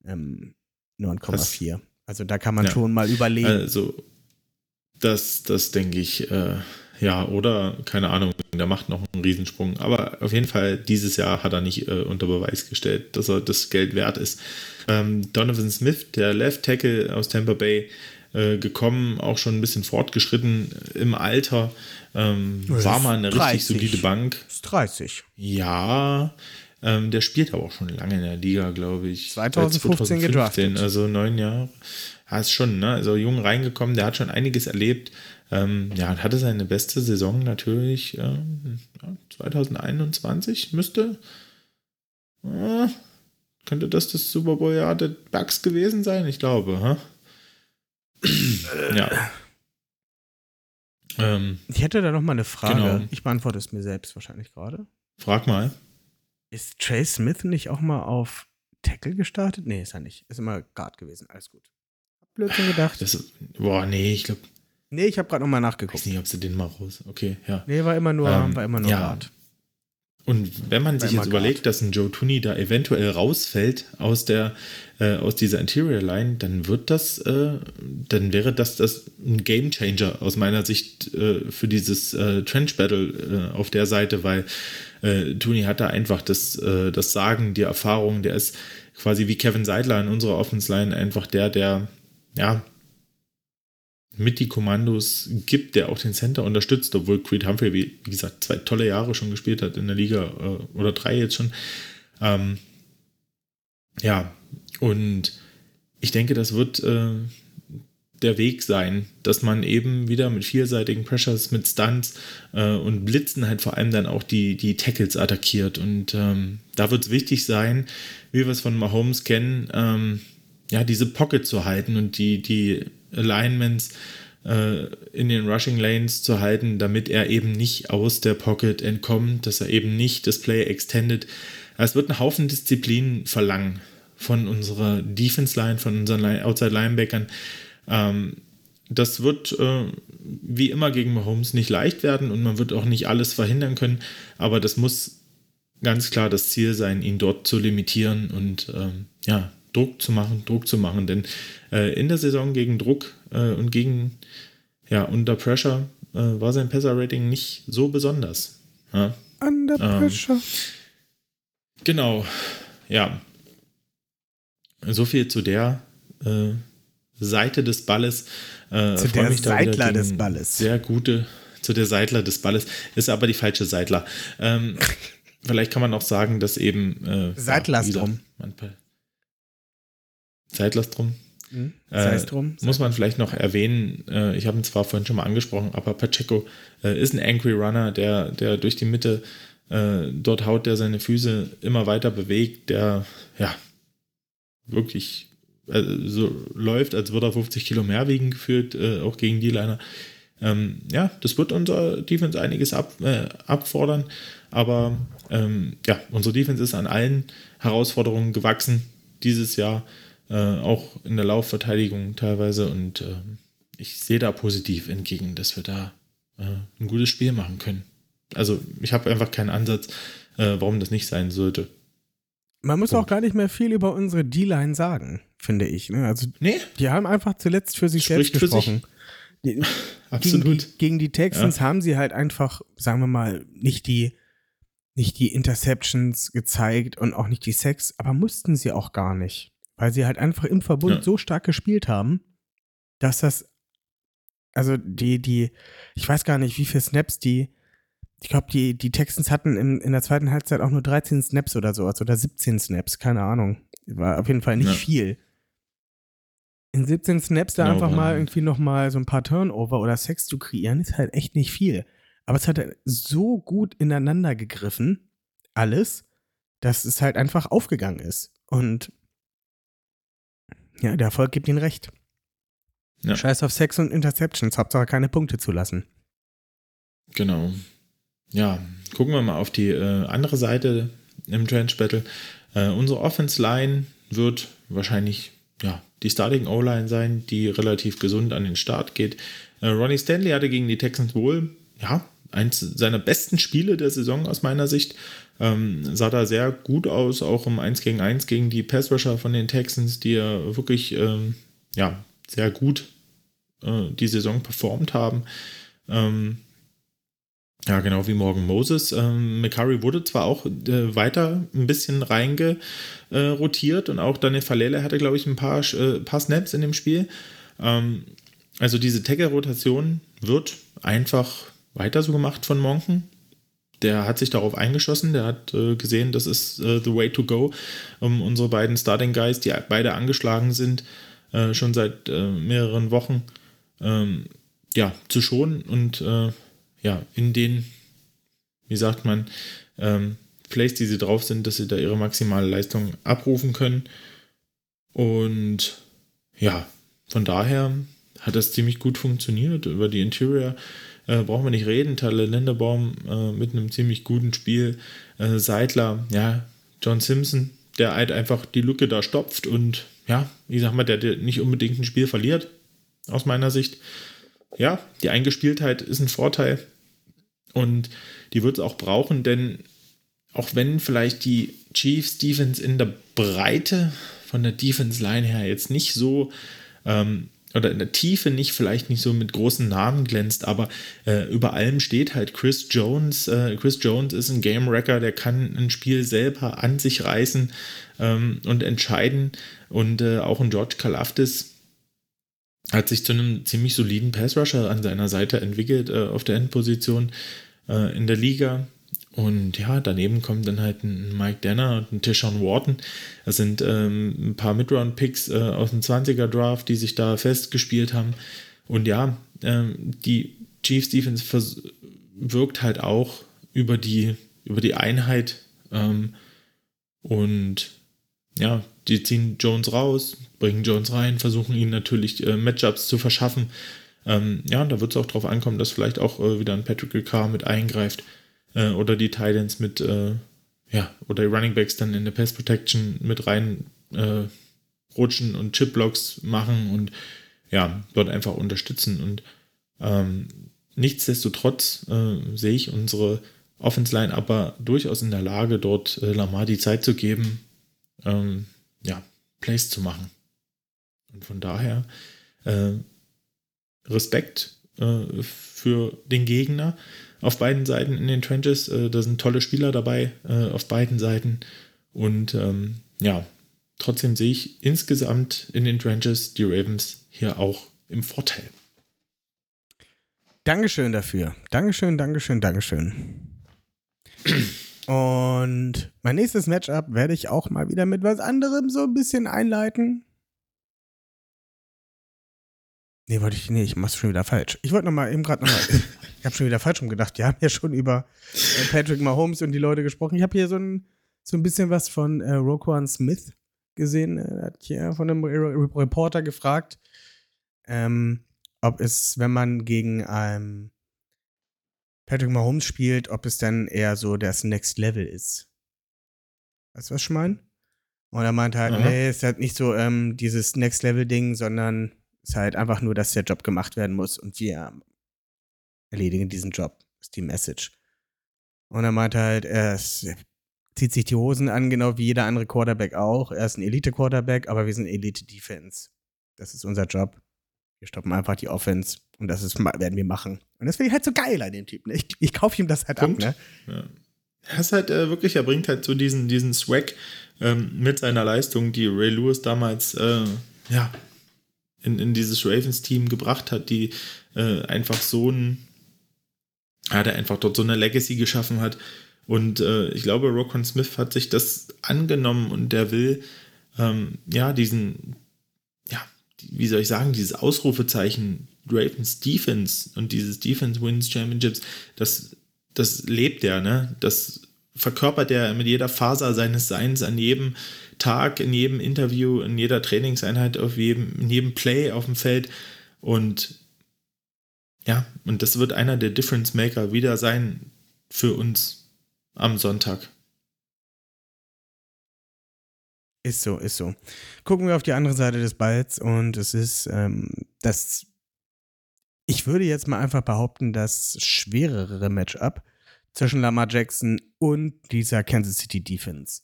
ähm, 9,4. Also da kann man Ja. schon mal überlegen. Also, das, das denke ich, äh, ja, oder keine Ahnung, der macht noch einen Riesensprung. Aber auf jeden Fall, dieses Jahr hat er nicht äh, unter Beweis gestellt, dass er das Geld wert ist. Ähm, Donovan Smith, der Left Tackle aus Tampa Bay, äh, gekommen, auch schon ein bisschen fortgeschritten im Alter. Ähm, war mal eine richtig 30. solide Bank. ist 30. Ja, ähm, der spielt aber auch schon lange in der Liga, glaube ich. 2015 Seit gedraftet. Also neun Jahre. Ja, ist schon, ne? Also jung reingekommen, der hat schon einiges erlebt. Ähm, ja, und hatte seine beste Saison natürlich ähm, ja, 2021, müsste. Äh, könnte das das Super Bowl-Jahr der Bucks gewesen sein? Ich glaube, hä? ja. Ähm, Ich hätte da noch mal eine Frage. Genau. Ich beantworte es mir selbst wahrscheinlich gerade. frag mal. Ist Trey Smith nicht auch mal auf Tackle gestartet? Nee, ist er nicht. Ist immer Guard gewesen. Alles gut. Hab Blödsinn gedacht. Das, boah, nee, ich glaube, nee, ich habe gerade noch mal weiß nachgeguckt. nicht, ob sie den mal raus. Okay, ja. Nee, war immer nur, Ähm, war immer nur ja. Guard. Und wenn man sich jetzt überlegt, dass ein Joe Tooney da eventuell rausfällt aus der äh, aus dieser Interior Line, dann wird das, äh, dann wäre das, das ein Game Changer aus meiner Sicht äh, für dieses äh, Trench Battle äh, auf der Seite, weil äh, Tooney hat da einfach das, äh, das Sagen, die Erfahrung, der ist quasi wie Kevin Seidler in unserer Offense Line einfach der, der ja mit die Kommandos gibt, der auch den Center unterstützt, obwohl Creed Humphrey, wie, gesagt, zwei tolle Jahre schon gespielt hat in der Liga äh, oder drei jetzt schon. Ähm, ja, und ich denke, das wird äh, der Weg sein, dass man eben wieder mit vielseitigen Pressures, mit Stunts äh, und Blitzen halt vor allem dann auch die, die Tackles attackiert. Und ähm, da wird es wichtig sein, wie wir es von Mahomes kennen, ähm, ja, diese Pocket zu halten und die, die Alignments äh, in den Rushing Lanes zu halten, damit er eben nicht aus der Pocket entkommt, dass er eben nicht das Play extended. Es wird einen Haufen Disziplin verlangen von unserer Defense Line, von unseren Outside Linebackern. Ähm, das wird äh, wie immer gegen Mahomes nicht leicht werden und man wird auch nicht alles verhindern können, aber das muss ganz klar das Ziel sein, ihn dort zu limitieren und ähm, ja, Druck zu machen, Druck zu machen. Denn äh, in der Saison gegen Druck äh, und gegen, ja, unter Pressure äh, war sein Passer-Rating nicht so besonders. Ja? Under ähm, Pressure. Genau, ja. So viel zu der äh, Seite des Balles. Äh, zu der Seitler des Balles. Sehr gute, zu der Seitler des Balles. Ist aber die falsche Seitler. Ähm, vielleicht kann man auch sagen, dass eben. Äh, Seitlers ja, drum. Seitlers drum. Mhm. Äh, drum. Muss man vielleicht noch erwähnen, äh, ich habe ihn zwar vorhin schon mal angesprochen, aber Pacheco äh, ist ein Angry Runner, der, der durch die Mitte äh, dort haut, der seine Füße immer weiter bewegt, der ja wirklich äh, so läuft, als würde er 50 Kilo mehr wiegen, gefühlt, äh, auch gegen die Liner. Ähm, ja, das wird unser Defense einiges ab, abfordern, aber ähm, ja, unsere Defense ist an allen Herausforderungen gewachsen dieses Jahr, äh, auch in der Laufverteidigung teilweise und äh, ich sehe da positiv entgegen, dass wir da äh, ein gutes Spiel machen können. Also ich habe einfach keinen Ansatz, warum das nicht sein sollte. Man muss Punkt. auch gar nicht mehr viel über unsere D-Line sagen, finde ich. Ne? Also, nee. Die haben einfach zuletzt für sich Spricht selbst gesprochen. Sich. Die, Absolut. Gegen die, gegen die Texans ja. haben sie halt einfach, sagen wir mal, nicht die, nicht die Interceptions gezeigt und auch nicht die Sex, aber mussten sie auch gar nicht. Weil sie halt einfach im Verbund ja. so stark gespielt haben, dass das, also die, die, ich weiß gar nicht, wie viele Snaps die ich glaube, die, die Texans hatten in, in der zweiten Halbzeit auch nur 13 Snaps oder sowas oder 17 Snaps, keine Ahnung. War auf jeden Fall nicht ja. viel. In 17 Snaps da no, einfach mal irgendwie nochmal so ein paar Turnover oder Sex zu kreieren, ist halt echt nicht viel. Aber es hat halt so gut ineinander gegriffen, alles, dass es halt einfach aufgegangen ist. Und ja, der Erfolg gibt ihnen recht. Ja. Scheiß auf Sex und Interceptions, Hauptsache keine Punkte zu lassen. Genau ja, gucken wir mal auf die äh, andere Seite im Trench Battle. Äh, unsere Offense Line wird wahrscheinlich ja, die Starting O-Line sein, die relativ gesund an den Start geht. Äh, Ronnie Stanley hatte gegen die Texans wohl, ja, eins seiner besten Spiele der Saison aus meiner Sicht. Ähm, sah da sehr gut aus, auch im 1 gegen 1 gegen die Passrusher von den Texans, die ja wirklich ähm, ja, sehr gut äh, die Saison performt haben. Ähm, ja, genau wie Morgan Moses. Ähm, McCurry wurde zwar auch äh, weiter ein bisschen reingerotiert äh, und auch Daniel Falele hatte, glaube ich, ein paar, äh, paar Snaps in dem Spiel. Ähm, also diese Tackle-Rotation wird einfach weiter so gemacht von Monken. Der hat sich darauf eingeschossen, der hat äh, gesehen, das ist äh, the way to go, um unsere beiden Starting Guys, die beide angeschlagen sind, äh, schon seit mehreren Wochen, ähm, ja, zu schonen und ja, in den, wie sagt man, ähm, Plays, die sie drauf sind, dass sie da ihre maximale Leistung abrufen können. Und ja, von daher hat das ziemlich gut funktioniert. Über die Interior äh, brauchen wir nicht reden. Tyler Linderbaum äh, mit einem ziemlich guten Spiel. Äh, Seidler, ja, John Simpson, der halt einfach die Lücke da stopft und ja, ich sag mal, der, der nicht unbedingt ein Spiel verliert, aus meiner Sicht. Ja, die Eingespieltheit ist ein Vorteil. Und die wird es auch brauchen, denn auch wenn vielleicht die Chiefs Defense in der Breite von der Defense Line her jetzt nicht so ähm, oder in der Tiefe nicht, vielleicht nicht so mit großen Namen glänzt, aber äh, über allem steht halt Chris Jones. Äh, Chris Jones ist ein Game Wrecker, der kann ein Spiel selber an sich reißen ähm, und entscheiden. Und äh, auch ein George Kalafdis hat sich zu einem ziemlich soliden Pass Rusher an seiner Seite entwickelt äh, auf der Endposition äh, in der Liga. Und ja, daneben kommt dann halt ein Mike Danner und ein Tishon Wharton. Das sind ähm, ein paar Midround-Picks äh, aus dem 20er-Draft, die sich da festgespielt haben. Und ja, ähm, die Chiefs Defense wirkt halt auch über die, über die Einheit. Ähm, und ja, die ziehen Jones raus, bringen Jones rein, versuchen ihn natürlich äh, Matchups zu verschaffen. Ähm, ja, da wird es auch darauf ankommen, dass vielleicht auch äh, wieder ein Patrick Ricard mit eingreift äh, oder die Titans mit, äh, ja, oder die Running Backs dann in der Pass Protection mit rein äh, rutschen und Chipblocks machen und ja, dort einfach unterstützen. Und ähm, nichtsdestotrotz äh, sehe ich unsere Offense Line aber durchaus in der Lage, dort äh, Lamar die Zeit zu geben, ähm, ja, Plays zu machen. Und von daher äh, Respekt für den Gegner auf beiden Seiten in den Trenches. Äh, da sind tolle Spieler dabei äh, auf beiden Seiten. Und ähm, ja, trotzdem sehe ich insgesamt in den Trenches die Ravens hier auch im Vorteil. Dankeschön dafür. Dankeschön, Dankeschön, Dankeschön. Und mein nächstes Matchup werde ich auch mal wieder mit was anderem so ein bisschen einleiten. Nee, wollte ich, nee, ich mach's schon wieder falsch. Ich wollte nochmal eben gerade nochmal, ich habe schon wieder falsch rumgedacht. Wir haben ja schon über äh, Patrick Mahomes und die Leute gesprochen. Ich habe hier so ein, so ein bisschen was von äh, Roquan Smith gesehen. Er hat hier von einem Reporter gefragt, ähm, ob es, wenn man gegen ähm, Patrick Mahomes spielt, ob es dann eher so das Next Level ist. Weißt du, was ich meine? Und er meinte halt, Aha. nee, es ist halt nicht so ähm, dieses Next Level Ding, sondern es ist halt einfach nur, dass der Job gemacht werden muss und wir erledigen diesen Job, ist die Message. Und er meinte halt, er ist, zieht sich die Hosen an, genau wie jeder andere Quarterback auch. Er ist ein Elite-Quarterback, aber wir sind Elite-Defense. Das ist unser Job. Wir stoppen einfach die Offense und das ist, werden wir machen. Und das finde ich halt so geil an dem Typen. Ich, ich kaufe ihm das halt Punkt. ab, ne? Ja. Er ist halt äh, wirklich, er bringt halt so diesen, diesen Swag ähm, mit seiner Leistung, die Ray Lewis damals, äh, ja, in, in dieses Ravens-Team gebracht hat, die äh, einfach so ein, ja, der einfach dort so eine Legacy geschaffen hat. Und äh, ich glaube, Rokon Smith hat sich das angenommen und der will, ähm, ja, diesen, ja, wie soll ich sagen, dieses Ausrufezeichen Ravens Defense und dieses Defense Wins Championships, das, das lebt er, ne? Das verkörpert er mit jeder Faser seines Seins an jedem Tag, in jedem Interview, in jeder Trainingseinheit, auf jedem, in jedem Play auf dem Feld. Und ja, und das wird einer der Difference Maker wieder sein für uns am Sonntag. Ist so, ist so. Gucken wir auf die andere Seite des Balls und es ist ähm, das, ich würde jetzt mal einfach behaupten, das schwerere Matchup zwischen Lamar Jackson und dieser Kansas City Defense.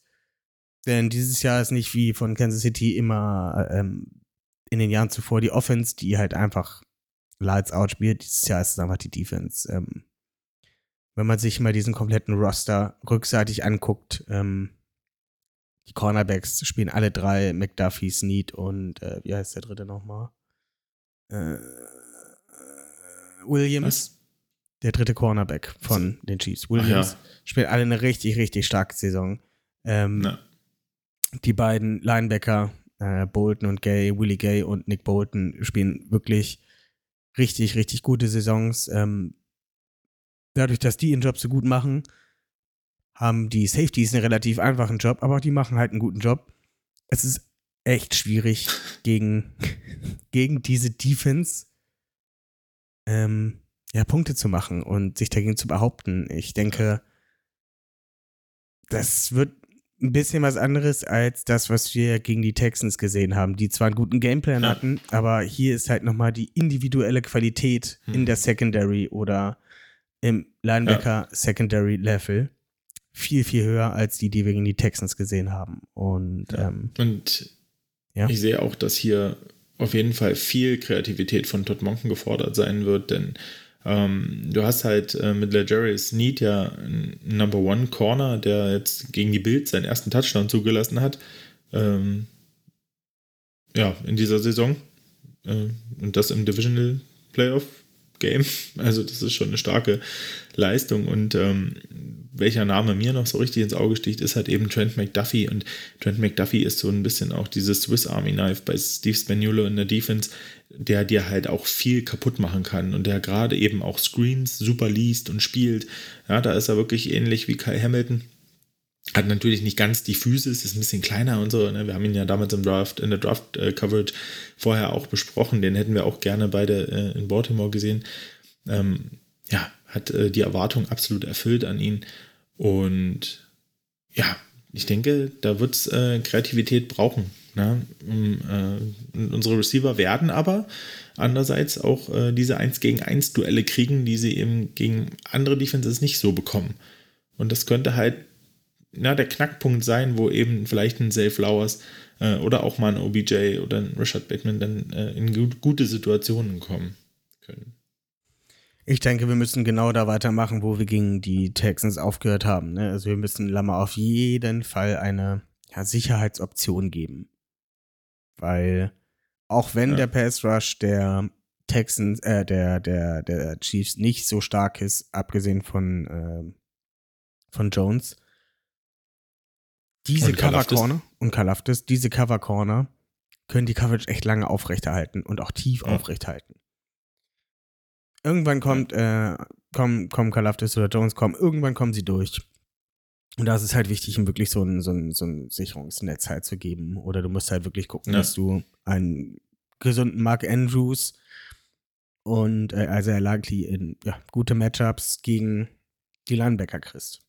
Denn dieses Jahr ist nicht wie von Kansas City immer ähm, in den Jahren zuvor die Offense, die halt einfach Lights Out spielt. Dieses Jahr ist es einfach die Defense. Ähm, wenn man sich mal diesen kompletten Roster rückseitig anguckt, ähm, die Cornerbacks spielen alle drei, McDuffie, Snead und äh, wie heißt der dritte nochmal? Äh, Williams. Was? Der dritte Cornerback von den Chiefs. Williams ja. spielt alle eine richtig, richtig starke Saison. Ähm, die beiden Linebacker, äh, Bolton und Gay, Willie Gay und Nick Bolton, spielen wirklich richtig, richtig gute Saisons. Ähm, dadurch, dass die ihren Job so gut machen, haben die Safeties einen relativ einfachen Job, aber die machen halt einen guten Job. Es ist echt schwierig gegen, gegen diese Defense ähm, ja, Punkte zu machen und sich dagegen zu behaupten. Ich denke, das wird ein bisschen was anderes als das, was wir gegen die Texans gesehen haben, die zwar einen guten Gameplan ja. hatten, aber hier ist halt nochmal die individuelle Qualität hm. in der Secondary oder im Linebacker ja. Secondary Level viel, viel höher als die, die wir gegen die Texans gesehen haben. Und, Ja. ähm, Und ich sehe auch, dass hier auf jeden Fall viel Kreativität von Todd Monken gefordert sein wird, denn ähm, du hast halt äh, mit Legarius Sneed ja einen Number One Corner, der jetzt gegen die Bills seinen ersten Touchdown zugelassen hat. Ähm, ja, in dieser Saison. Äh, und das im Divisional Playoff Game. Also, das ist schon eine starke Leistung. Und ähm, welcher Name mir noch so richtig ins Auge sticht, ist halt eben Trent McDuffie. Und Trent McDuffie ist so ein bisschen auch dieses Swiss Army Knife bei Steve Spagnuolo in der Defense, der dir halt auch viel kaputt machen kann und der gerade eben auch Screens super liest und spielt. Ja, da ist er wirklich ähnlich wie Kyle Hamilton. Hat natürlich nicht ganz die Physis, ist ein bisschen kleiner und so. Ne? Wir haben ihn ja damals im Draft, in der Draft-Coverage vorher auch besprochen. Den hätten wir auch gerne beide äh, in Baltimore gesehen. Ähm, ja, hat äh, die Erwartung absolut erfüllt an ihn. Und ja, ich denke, da wird es äh, Kreativität brauchen. Ne? Äh, unsere Receiver werden aber andererseits auch äh, diese 1 gegen 1 Duelle kriegen, die sie eben gegen andere Defenses nicht so bekommen. Und das könnte halt na, der Knackpunkt sein, wo eben vielleicht ein Zay Flowers äh, oder auch mal ein OBJ oder ein Richard Bateman dann äh, in gut, gute Situationen kommen. Ich denke, wir müssen genau da weitermachen, wo wir gegen die Texans aufgehört haben. Ne? Also wir müssen Lamar auf jeden Fall eine ja, Sicherheitsoption geben. Weil auch wenn Ja. der Pass Rush der Texans, äh, der, der, der Chiefs nicht so stark ist, abgesehen von, ähm, von Jones, diese Und Cover. Corner und Kalaftis, diese Cover Corner können die Coverage echt lange aufrechterhalten und auch tief Ja. aufrechterhalten. Irgendwann kommt, äh, kommen, kommen Kalaftis oder Jones kommen, irgendwann kommen sie durch. Und da ist es halt wichtig, ihm wirklich so ein, so ein, so ein Sicherungsnetz halt zu geben. Oder du musst halt wirklich gucken, Ja. dass du einen gesunden Mark Andrews und äh, also er likely in ja, gute Matchups gegen die Linebacker kriegst.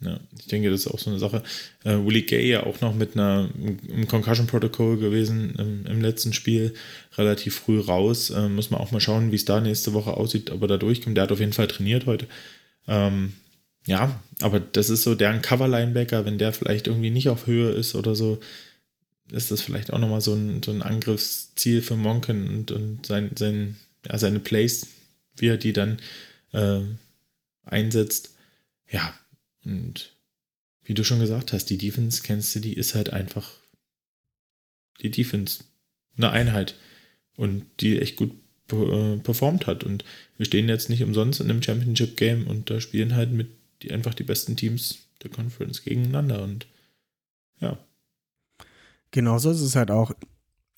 Ja, ich denke, das ist auch so eine Sache. Äh, Willie Gay ja auch noch mit einer im Concussion Protocol gewesen im, im letzten Spiel, relativ früh raus. Äh, muss man auch mal schauen, wie es da nächste Woche aussieht, ob er da durchkommt. Der hat auf jeden Fall trainiert heute. Ähm, ja, aber das ist so deren Cover-Linebacker, wenn der vielleicht irgendwie nicht auf Höhe ist oder so, ist das vielleicht auch nochmal so ein, so ein Angriffsziel für Monken und, und sein, sein, ja, seine Plays, wie er die dann äh, einsetzt. Ja, und wie du schon gesagt hast, die Defense, kennst du, die ist halt einfach die Defense. Eine Einheit. Und die echt gut äh, performt hat. Und wir stehen jetzt nicht umsonst in einem Championship-Game und da spielen halt mit die einfach die besten Teams der Conference gegeneinander. Und ja. Genauso ist es halt auch.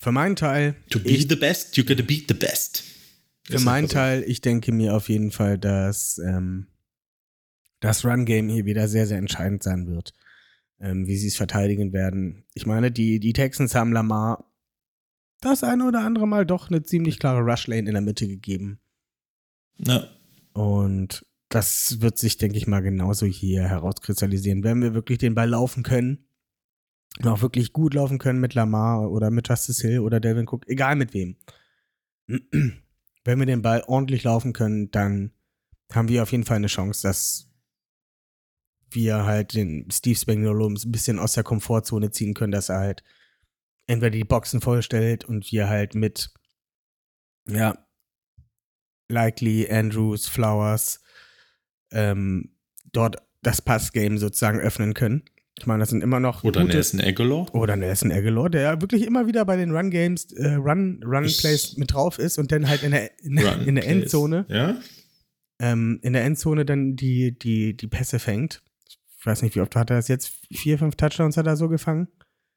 Für meinen Teil, To be ich, the best, you gotta beat the best. für meinen. Teil, ich denke mir auf jeden Fall, dass ähm, das Run-Game hier wieder sehr, sehr entscheidend sein wird, ähm, wie sie es verteidigen werden. Ich meine, die, die Texans haben Lamar das eine oder andere Mal doch eine ziemlich klare Rush-Lane in der Mitte gegeben. Ja, Und das wird sich, denke ich mal, genauso hier herauskristallisieren. Wenn wir wirklich den Ball laufen können, und auch wirklich gut laufen können mit Lamar oder mit Justice Hill oder Delvin Cook, egal mit wem. Wenn wir den Ball ordentlich laufen können, dann haben wir auf jeden Fall eine Chance, dass wir halt den Steve Spagnuolo ein bisschen aus der Komfortzone ziehen können, dass er halt entweder die Boxen vollstellt und wir halt mit, ja, Likely, Andrews, Flowers, ähm, dort das Passgame sozusagen öffnen können. Ich meine, das sind immer noch oder gute, Nelson Aguilar. oder Nelson Aguilar, der ja wirklich immer wieder bei den Run Games, äh, Run, Run Ich- Plays mit drauf ist und dann halt in der, in, in der. Endzone, Ja, ähm, in der Endzone dann die, die, die Pässe fängt. Ich weiß nicht, wie oft hat er das jetzt? Vier, fünf Touchdowns hat er so gefangen?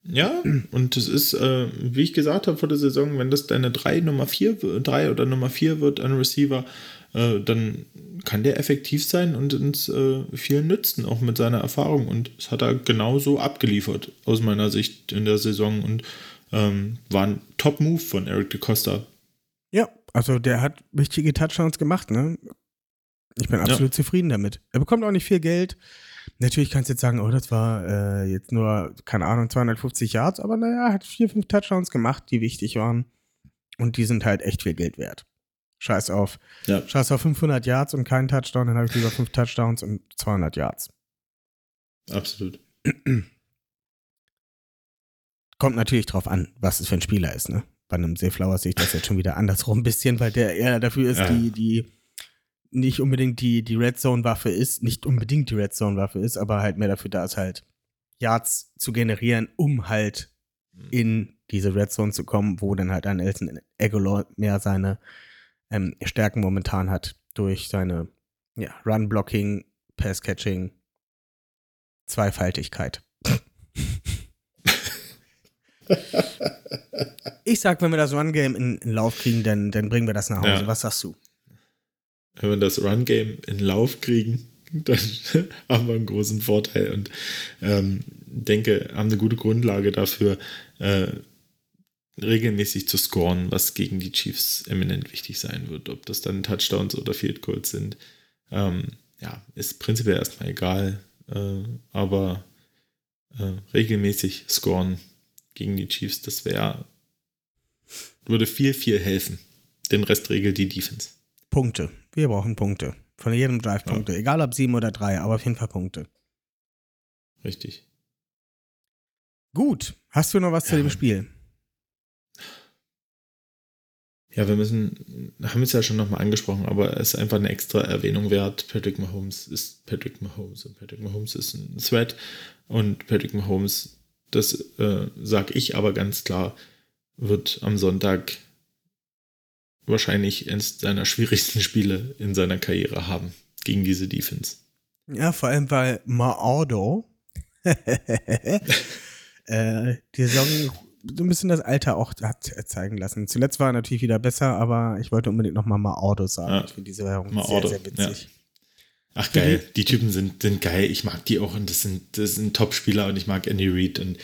Ja, und das ist, äh, wie ich gesagt habe vor der Saison, wenn das deine 3 Nummer 4, 3 oder Nummer 4 wird an Receiver, äh, dann kann der effektiv sein und uns äh, viel nützen, auch mit seiner Erfahrung. Und das hat er genauso abgeliefert, aus meiner Sicht in der Saison. Und ähm, war ein Top-Move von Eric DeCosta. Ja, also der hat wichtige Touchdowns gemacht, ne? Ich bin absolut zufrieden damit. Er bekommt auch nicht viel Geld. Natürlich kannst du jetzt sagen, oh, das war äh, jetzt nur, keine Ahnung, 250 Yards, aber naja, hat vier, fünf Touchdowns gemacht, die wichtig waren. Und die sind halt echt viel Geld wert. Scheiß auf. Ja. Scheiß auf 500 Yards und keinen Touchdown, dann habe ich lieber fünf Touchdowns und 200 Yards. Absolut. Kommt natürlich drauf an, was es für ein Spieler ist, ne? Bei einem Zay Flowers sehe ich das jetzt schon wieder andersrum ein bisschen, weil der eher dafür ist, Ja. die, die nicht unbedingt die, die Red Zone-Waffe ist, nicht unbedingt die Red Zone-Waffe ist, aber halt mehr dafür da ist, halt Yards zu generieren, um halt in diese Red Zone zu kommen, wo dann halt ein Elton Aguilar mehr seine ähm, Stärken momentan hat durch seine ja, Run-Blocking, Pass-Catching, Zweifaltigkeit. ich sag, wenn wir das Run-Game in, in Lauf kriegen, dann, dann bringen wir das nach Hause. Ja. Was sagst du? Wenn wir das Run-Game in Lauf kriegen, dann haben wir einen großen Vorteil und ähm, denke, haben eine gute Grundlage dafür, äh, regelmäßig zu scoren, was gegen die Chiefs eminent wichtig sein wird. Ob das dann Touchdowns oder Field Goals sind, ähm, ja, ist prinzipiell erstmal egal, äh, aber äh, regelmäßig scoren gegen die Chiefs, das wäre, würde viel, viel helfen. Den Rest regelt die Defense. Punkte. Wir brauchen Punkte. Von jedem Drive Ja. Punkte. Egal ob sieben oder drei, aber auf jeden Fall Punkte. Richtig. Gut. Hast du noch was zu Ja. dem Spiel? Ja, wir müssen, haben es ja schon nochmal angesprochen, aber es ist einfach eine extra Erwähnung wert. Patrick Mahomes ist Patrick Mahomes und Patrick Mahomes ist ein Threat und Patrick Mahomes, das äh, sage ich aber ganz klar, wird am Sonntag wahrscheinlich eines seiner schwierigsten Spiele in seiner Karriere haben gegen diese Defense. Ja, vor allem, weil Maordo äh, die Saison so ein bisschen das Alter auch hat zeigen lassen. Zuletzt war er natürlich wieder besser, aber ich wollte unbedingt nochmal Maordo sagen. Ja. Ich finde diese Währung Maordo, sehr, sehr witzig. Ach geil, die Typen sind, sind geil. Ich mag die auch und das sind, das sind Top-Spieler und ich mag Andy Reid und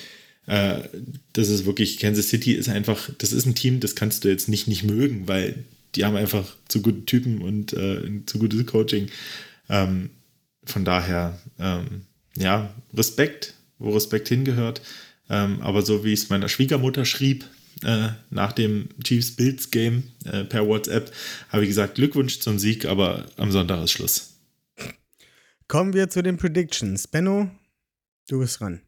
äh, das ist wirklich, Kansas City ist einfach, das ist ein Team, das kannst du jetzt nicht nicht mögen, weil die haben einfach zu gute Typen und äh, zu gutes Coaching. Ähm, von daher, ähm, ja, Respekt, wo Respekt hingehört. Ähm, aber so wie es meiner Schwiegermutter schrieb, äh, nach dem Chiefs-Bills-Game äh, per WhatsApp, habe ich gesagt, Glückwunsch zum Sieg, aber am Sonntag ist Schluss. Kommen wir zu den Predictions. Benno, du bist dran.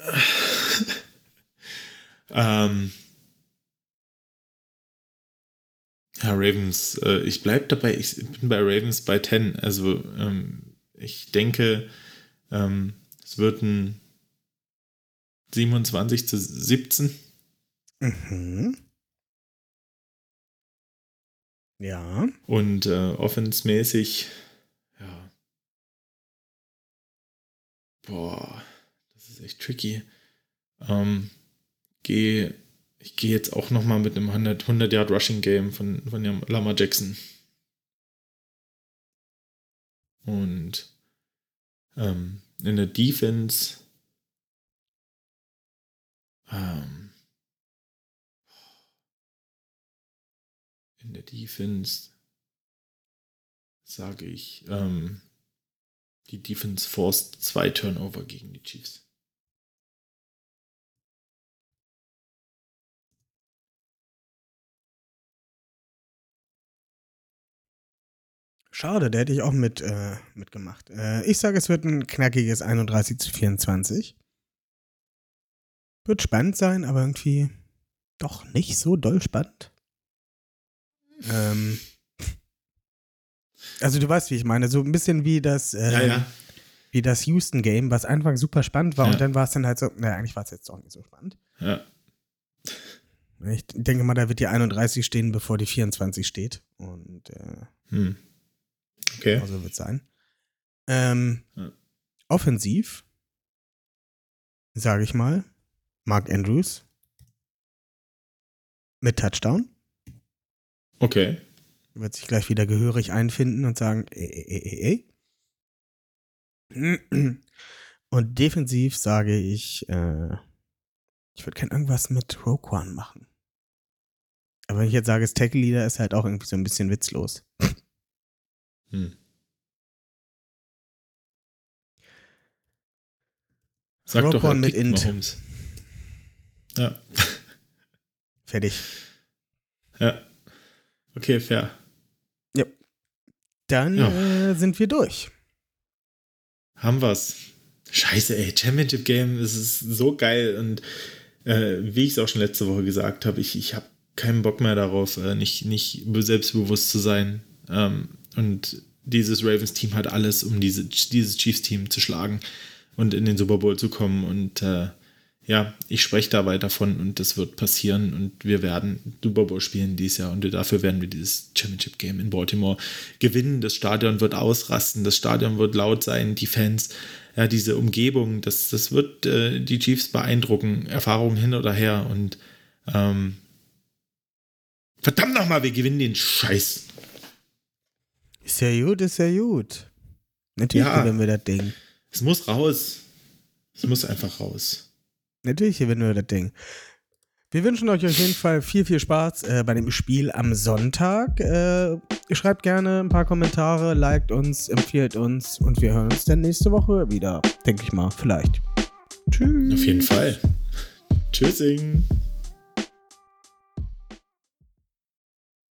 Ähm, ja, Ravens, äh, ich bleibe dabei, ich bin bei Ravens bei 10. Also ähm, ich denke, ähm, es wird ein 27 zu 17. Mhm. Ja. Und äh, offensmäßig, ja. Boah, echt tricky. Ähm, geh, ich gehe jetzt auch noch mal mit einem 100, 100 Yard Rushing Game von, von Lama Jackson. Und ähm, in der Defense ähm, in der Defense sage ich, ähm, die Defense forst zwei Turnover gegen die Chiefs. Schade, der hätte ich auch mit, äh, mitgemacht. Äh, ich sage, es wird ein knackiges 31 zu 24. Wird spannend sein, aber irgendwie doch nicht so doll spannend. Ähm, also du weißt, wie ich meine. So ein bisschen wie das, äh, wie das Houston-Game, was einfach super spannend war Ja. und dann war es dann halt so, naja, eigentlich war es jetzt doch nicht so spannend. Ja. Ich denke mal, da wird die 31 stehen, bevor die 24 steht. Und äh, Hm. Okay. Also wird sein. Ähm, Ja. Offensiv, sage ich mal, Mark Andrews mit Touchdown. Okay. Wird sich gleich wieder gehörig einfinden und sagen, ey, ey, ey, ey. Und defensiv sage ich, äh, ich würde gerne irgendwas mit Roquan machen. Aber wenn ich jetzt sage, es Tackle Leader ist halt auch irgendwie so ein bisschen witzlos. Hm. Sag doch, Roquan er mit Int. Mahomes. Ja. Fertig. Ja. Okay, fair. Dann Ja. äh, sind wir durch. Haben wir's. Scheiße, ey, Championship Game, es ist so geil und äh, wie ich es auch schon letzte Woche gesagt habe, ich, ich habe keinen Bock mehr darauf, äh, nicht, nicht selbstbewusst zu sein. Ähm, und dieses Ravens-Team hat alles, um diese, dieses Chiefs-Team zu schlagen und in den Super Bowl zu kommen. Und äh, ja, ich spreche da weiter von und das wird passieren und wir werden Super Bowl spielen dieses Jahr und dafür werden wir dieses Championship Game in Baltimore gewinnen. Das Stadion wird ausrasten, das Stadion wird laut sein, die Fans, ja, diese Umgebung, das, das wird äh, die Chiefs beeindrucken, Erfahrungen hin oder her und ähm, verdammt nochmal, wir gewinnen den Scheiß. Ist ja gut, ist ja gut. Natürlich Ja. gewinnen wir das Ding. Es muss raus. Es muss einfach raus. Natürlich gewinnen wir das Ding. Wir wünschen euch auf jeden Fall viel, viel Spaß äh, bei dem Spiel am Sonntag. Äh, schreibt gerne ein paar Kommentare, liked uns, empfiehlt uns und wir hören uns dann nächste Woche wieder. Denke ich mal, vielleicht. Tschüss. Auf jeden Fall. Tschüssing.